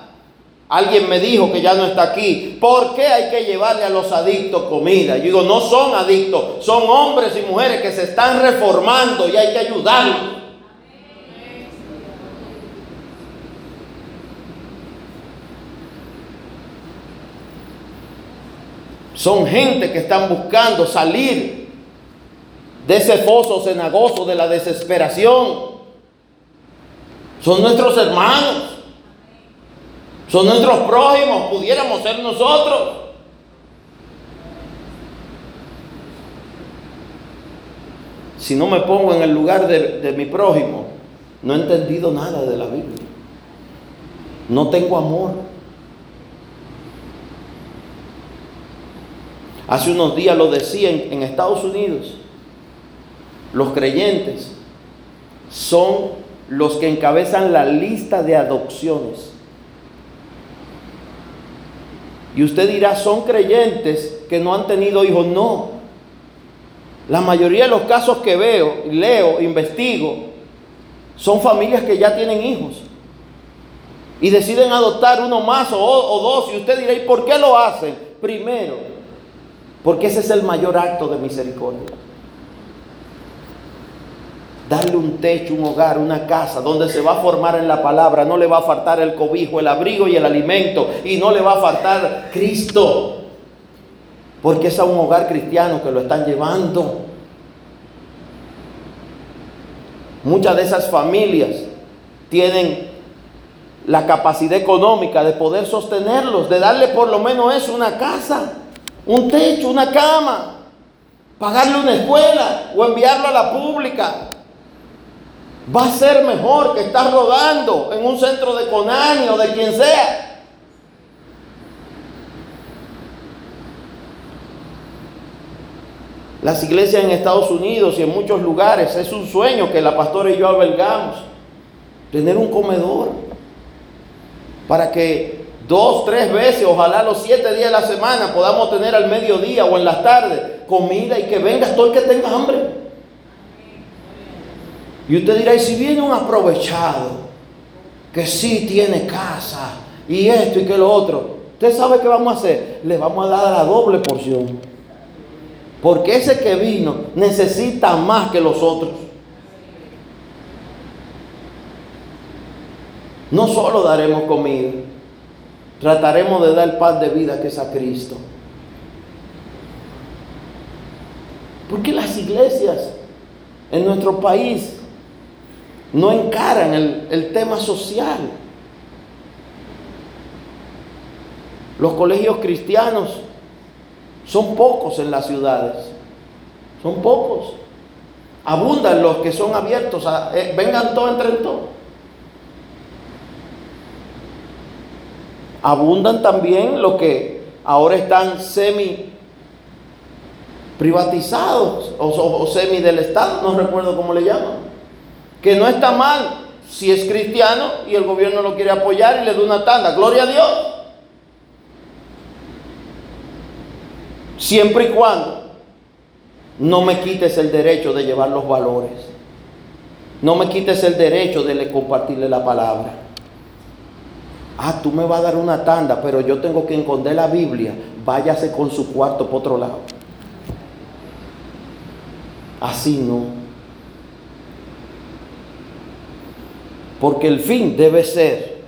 Alguien me dijo que ya no está aquí. ¿Por qué hay que llevarle a los adictos comida? Yo digo, no son adictos, son hombres y mujeres que se están reformando y hay que ayudarlos. Son gente que están buscando salir de ese foso cenagoso de la desesperación. Son nuestros hermanos. Son nuestros prójimos. Pudiéramos ser nosotros. Si no me pongo en el lugar de, de mi prójimo, no he entendido nada de la Biblia. No tengo amor. Hace unos días lo decían en Estados Unidos. Los creyentes son los que encabezan la lista de adopciones. Y usted dirá, son creyentes que no han tenido hijos. No. La mayoría de los casos que veo, leo, investigo, son familias que ya tienen hijos. Y deciden adoptar uno más o, o dos. Y usted dirá, ¿y por qué lo hacen? Primero, porque ese es el mayor acto de misericordia. Darle un techo, un hogar, una casa donde se va a formar en la palabra, no le va a faltar el cobijo, el abrigo y el alimento, y no le va a faltar Cristo, porque es a un hogar cristiano que lo están llevando. Muchas de esas familias tienen la capacidad económica de poder sostenerlos, de darle por lo menos eso, una casa, un techo, una cama, pagarle una escuela o enviarlo a la pública va a ser mejor que estar rodando en un centro de Conani o de quien sea. Las iglesias en Estados Unidos y en muchos lugares es un sueño que la pastora y yo albergamos. Tener un comedor para que dos, tres veces, ojalá los siete días de la semana podamos tener al mediodía o en las tardes comida y que venga todo el que tenga hambre. Y usted dirá, y si viene un aprovechado, que sí tiene casa, y esto y que lo otro, usted sabe qué vamos a hacer, le vamos a dar la doble porción. Porque ese que vino necesita más que los otros. No solo daremos comida, trataremos de dar paz de vida que es a Cristo. Porque las iglesias en nuestro país no encaran el, tema social. Los colegios cristianos son pocos en las ciudades, son pocos. Abundan los que son abiertos, eh, vengan todos, entre todos. Abundan también los que ahora están semi privatizados o, semi del Estado, no recuerdo cómo le llaman que no está mal si es cristiano y el gobierno lo quiere apoyar y le da una tanda. Gloria a Dios. Siempre y cuando no me quites el derecho de llevar los valores. No me quites el derecho de compartirle la palabra. Ah, tú me vas a dar una tanda, pero yo tengo que esconder la Biblia. Váyase con su cuarto por otro lado. Así no. Porque el fin debe ser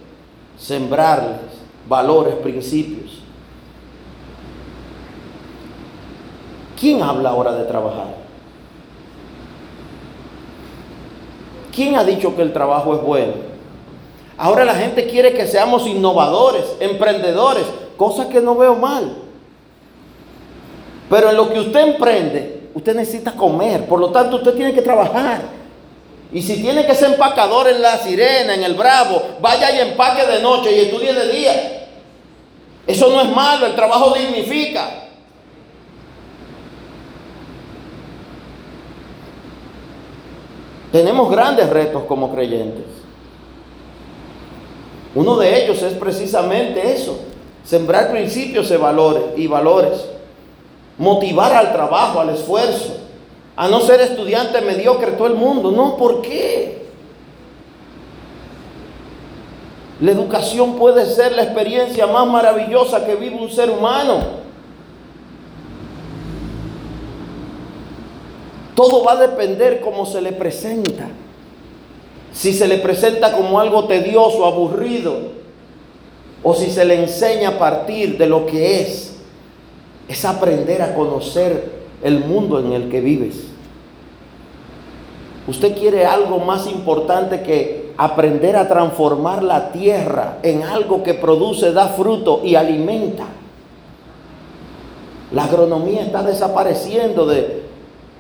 sembrarles valores, principios. ¿Quién habla ahora de trabajar? ¿Quién ha dicho que el trabajo es bueno? Ahora la gente quiere que seamos innovadores, emprendedores, cosa que no veo mal. Pero en lo que usted emprende, usted necesita comer, por lo tanto usted tiene que trabajar. Y si tiene que ser empacador en la sirena, en el bravo, vaya y empaque de noche y estudie de día. Eso no es malo, el trabajo dignifica. Tenemos grandes retos como creyentes. Uno de ellos es precisamente eso, sembrar principios y valores, y valores, motivar al trabajo, al esfuerzo, a no ser estudiante mediocre todo el mundo. No, ¿por qué? La educación puede ser la experiencia más maravillosa que vive un ser humano. Todo va a depender cómo se le presenta. Si se le presenta como algo tedioso, aburrido, o si se le enseña a partir de lo que es, es aprender a conocer el mundo en el que vives. Usted quiere algo más importante que aprender a transformar la tierra en algo que produce, da fruto y alimenta. La agronomía está desapareciendo de,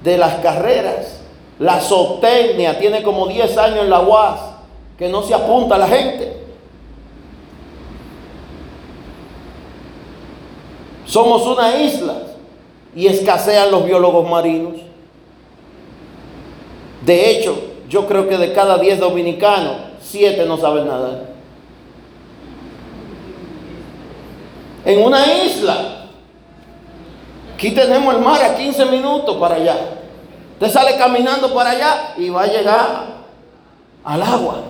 de las carreras. La zootecnia tiene como 10 años en la UAS que no se apunta a la gente. Somos una isla y escasean los biólogos marinos. De hecho, yo creo que de cada 10 dominicanos, 7 no saben nadar. En una isla, aquí tenemos el mar a 15 minutos para allá. Usted sale caminando para allá y va a llegar al agua.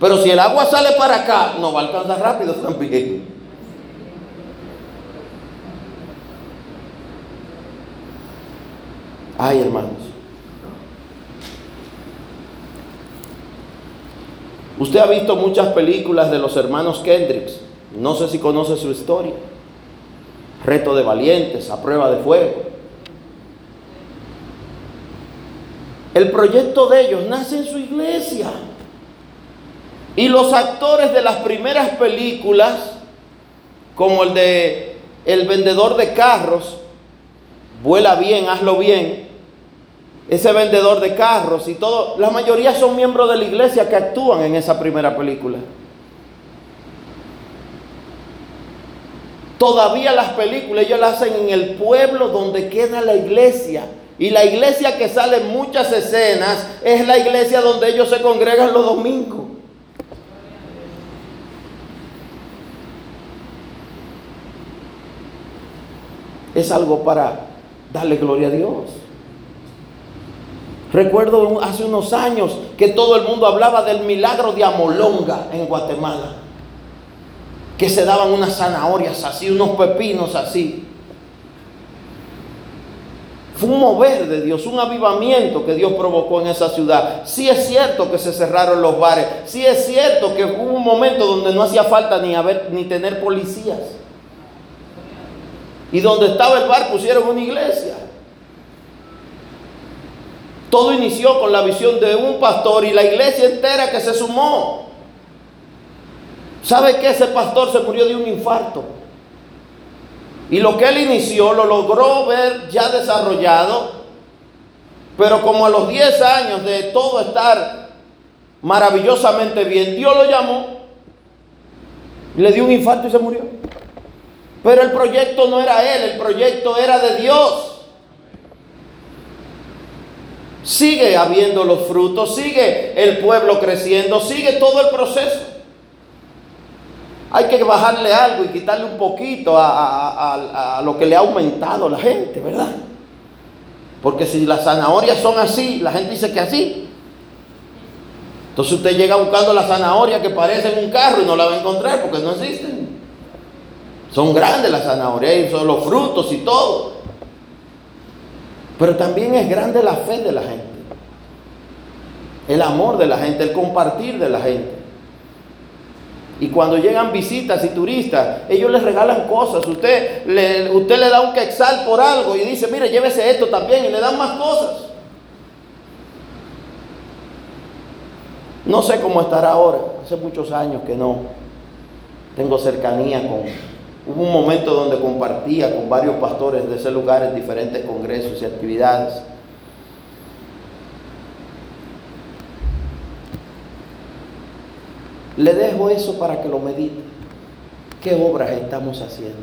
Pero si el agua sale para acá, no va a alcanzar rápido también. Ay, hermanos. Usted ha visto muchas películas de los hermanos Kendricks. No sé si conoce su historia. Reto de valientes, a prueba de fuego. El proyecto de ellos nace en su iglesia. Y los actores de las primeras películas, como el de El vendedor de carros, vuela bien, hazlo bien, ese vendedor de carros y todo, la mayoría son miembros de la iglesia que actúan en esa primera película. Todavía las películas ellos las hacen en el pueblo donde queda la iglesia. Y la iglesia que sale en muchas escenas es la iglesia donde ellos se congregan los domingos. Es algo para darle gloria a Dios. Recuerdo hace unos años que todo el mundo hablaba del milagro de Amolonga en Guatemala. Que se daban unas zanahorias así, unos pepinos así. Un mover de Dios, un avivamiento que Dios provocó en esa ciudad. Sí es cierto que se cerraron los bares. Sí es cierto que hubo un momento donde no hacía falta ni, haber, ni tener policías. Y donde estaba el bar pusieron una iglesia. Todo inició con la visión de un pastor y la iglesia entera que se sumó. ¿Sabe que ese pastor se murió de un infarto? Y lo que él inició lo logró ver ya desarrollado, pero como a los 10 años de todo estar maravillosamente bien, Dios lo llamó, le dio un infarto y se murió. Pero el proyecto no era él, el proyecto era de Dios. Sigue habiendo los frutos, sigue el pueblo creciendo, sigue todo el proceso. Hay que bajarle algo y quitarle un poquito a, lo que le ha aumentado la gente, ¿verdad? Porque si las zanahorias son así, la gente dice que así. Entonces usted llega buscando la zanahoria que parece en un carro y no la va a encontrar porque no existen. Son grandes las zanahorias y son los frutos y todo. Pero también es grande la fe de la gente. El amor de la gente, el compartir de la gente. Y cuando llegan visitas y turistas, ellos les regalan cosas. Usted le, usted le da un quexal por algo y dice, mire, llévese esto también y le dan más cosas. No sé cómo estará ahora. Hace muchos años que no tengo cercanía con, Hubo un momento donde compartía con varios pastores de ese lugar en diferentes congresos y actividades. Le dejo eso para que lo medite. ¿Qué obras estamos haciendo?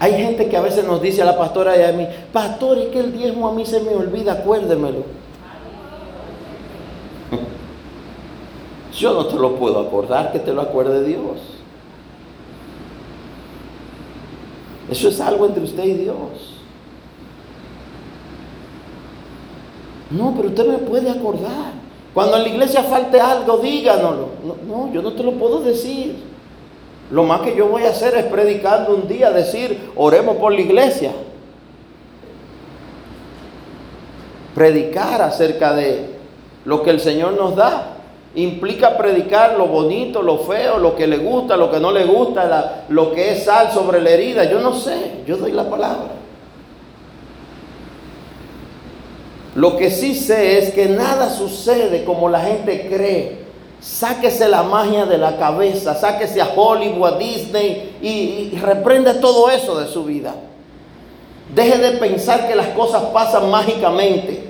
Hay gente que a veces nos dice a la pastora y a mí, pastor, y que el diezmo a mí se me olvida, acuérdemelo. Yo no te lo puedo acordar, que te lo acuerde Dios. Eso es algo entre usted y Dios. No, pero usted me puede acordar. Cuando en la iglesia falte algo, díganoslo. No, no, yo no te lo puedo decir. Lo más que yo voy a hacer es predicando un día, decir, oremos por la iglesia. Predicar acerca de lo que el Señor nos da. Implica predicar lo bonito, lo feo, lo que le gusta, lo que no le gusta, lo que es sal sobre la herida. Yo no sé, yo doy la palabra. Lo que sí sé es que nada sucede como la gente cree. Sáquese la magia de la cabeza, sáquese a Hollywood, a Disney y, reprende todo eso de su vida. Deje de pensar que las cosas pasan mágicamente.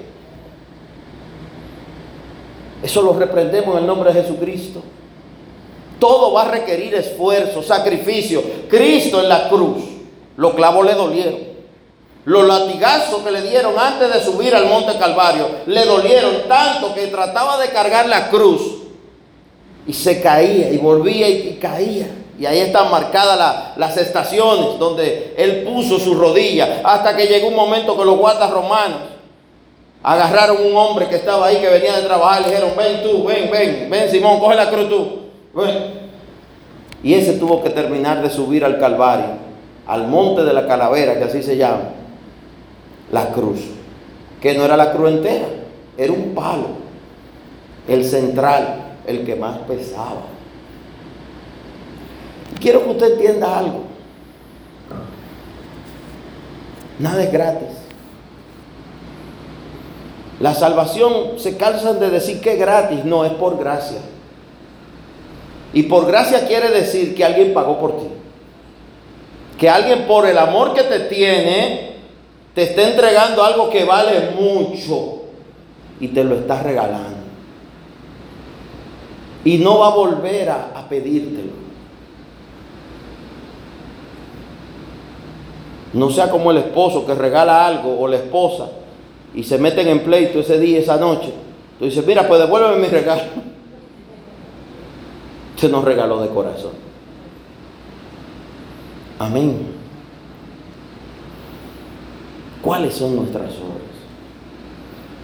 Eso lo reprendemos en el nombre de Jesucristo. Todo va a requerir esfuerzo, sacrificio. Cristo en la cruz, los clavos le dolieron. Los latigazos que le dieron antes de subir al monte Calvario le dolieron tanto que trataba de cargar la cruz y se caía y volvía y, caía. Y ahí están marcadas las estaciones donde él puso su rodilla hasta que llegó un momento que los guardas romanos agarraron un hombre que estaba ahí que venía de trabajar y le dijeron, ven tú, ven, ven, ven Simón, coge la cruz tú. Y ese tuvo que terminar de subir al Calvario, al monte de la calavera, que así se llama, la cruz, que no era la cruz entera, era un palo, el central, el que más pesaba. Quiero que usted entienda algo. Nada es gratis. La salvación se cansan de decir que es gratis, no es por gracia. Y por gracia quiere decir que alguien pagó por ti. Que alguien por el amor que te tiene te está entregando algo que vale mucho y te lo está regalando. Y no va a volver a, pedírtelo. No sea como el esposo que regala algo o la esposa y se meten en pleito ese día, esa noche. Tú dices, mira, pues devuélveme mi regalo. Se nos regaló de corazón. Amén. ¿Cuáles son nuestras obras?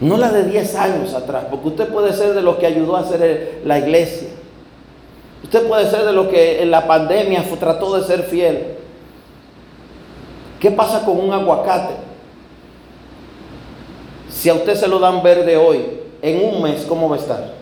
No las de 10 años atrás, porque usted puede ser de los que ayudó a hacer la iglesia. Usted puede ser de los que en la pandemia trató de ser fiel. ¿Qué pasa con un aguacate? Si a usted se lo dan verde hoy, en un mes, ¿cómo va a estar?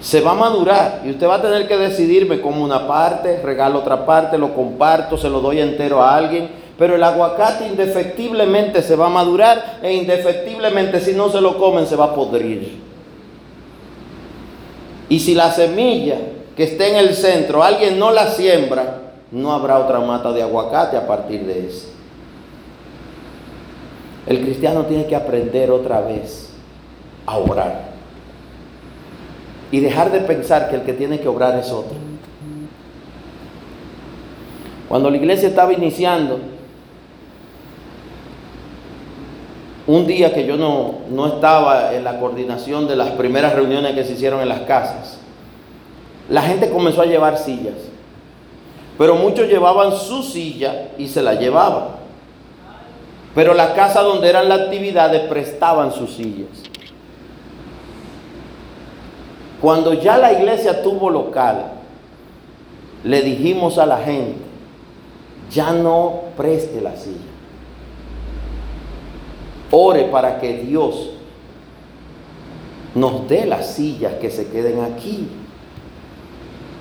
Se va a madurar y usted va a tener que decidirme como una parte, regalo otra parte, lo comparto, se lo doy entero a alguien. Pero el aguacate indefectiblemente se va a madurar e indefectiblemente si no se lo comen se va a podrir. Y si la semilla que esté en el centro alguien no la siembra, no habrá otra mata de aguacate a partir de eso. El cristiano tiene que aprender otra vez a obrar. Y dejar de pensar que el que tiene que obrar es otro. Cuando la iglesia estaba iniciando, un día que yo no, no estaba en la coordinación de las primeras reuniones que se hicieron en las casas, la gente comenzó a llevar sillas. Pero muchos llevaban su silla y se la llevaban. Pero la casa donde eran las actividades prestaban sus sillas. Cuando ya la iglesia tuvo local, le dijimos a la gente, ya no preste la silla. Ore para que Dios nos dé las sillas que se queden aquí.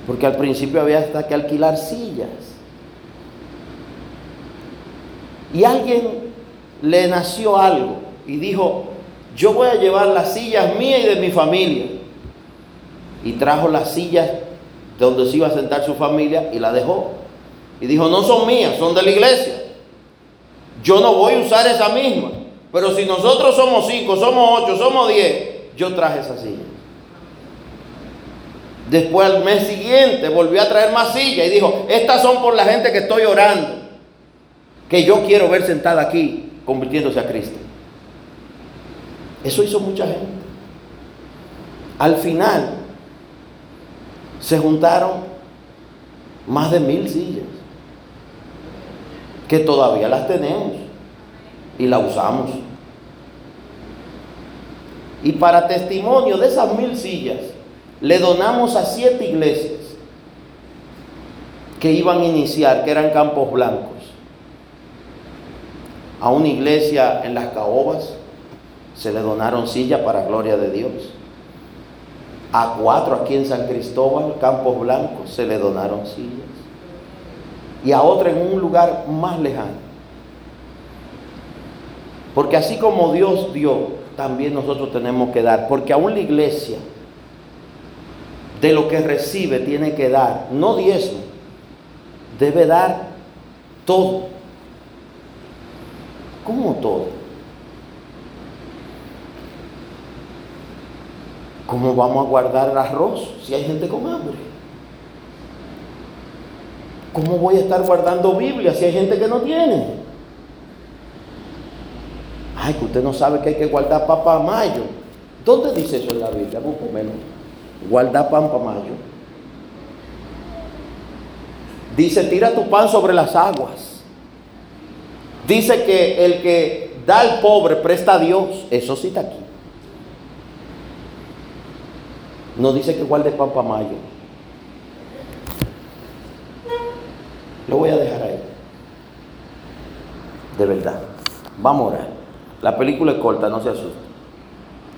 Porque al principio había hasta que alquilar sillas. Y alguien le nació algo y dijo, yo voy a llevar las sillas mías y de mi familia. Y trajo las sillas donde se iba a sentar su familia y la dejó. Y dijo, no son mías, son de la iglesia. Yo no voy a usar esa misma. Pero si nosotros somos cinco, somos ocho, somos diez, yo traje esa silla. Después al mes siguiente volvió a traer más sillas y dijo, estas son por la gente que estoy orando, que yo quiero ver sentada aquí, convirtiéndose a Cristo. Eso hizo mucha gente. Al final se juntaron más de mil sillas, que todavía las tenemos y las usamos. Y para testimonio de esas mil sillas, le donamos a siete iglesias que iban a iniciar, que eran campos blancos. A una iglesia en las caobas se le donaron sillas para gloria de Dios. A cuatro aquí en San Cristóbal, Campos Blancos, se le donaron sillas. Y a otra en un lugar más lejano. Porque así como Dios dio, también nosotros tenemos que dar. Porque aún la iglesia de lo que recibe tiene que dar, no diezmo, debe dar todo. ¿Cómo todo? ¿Cómo vamos a guardar arroz si hay gente con hambre? ¿Cómo voy a estar guardando Biblia si hay gente que no tiene? Ay, que usted no sabe que hay que guardar pan para mayo. ¿Dónde dice eso en la Biblia? Busco menos. Guardar pan para mayo. Dice, tira tu pan sobre las aguas. Dice que el que da al pobre presta a Dios. Eso sí está aquí. No dice que guarde pan para mayo. Lo voy a dejar ahí. De verdad. Vamos a orar. La película es corta, no se asuste.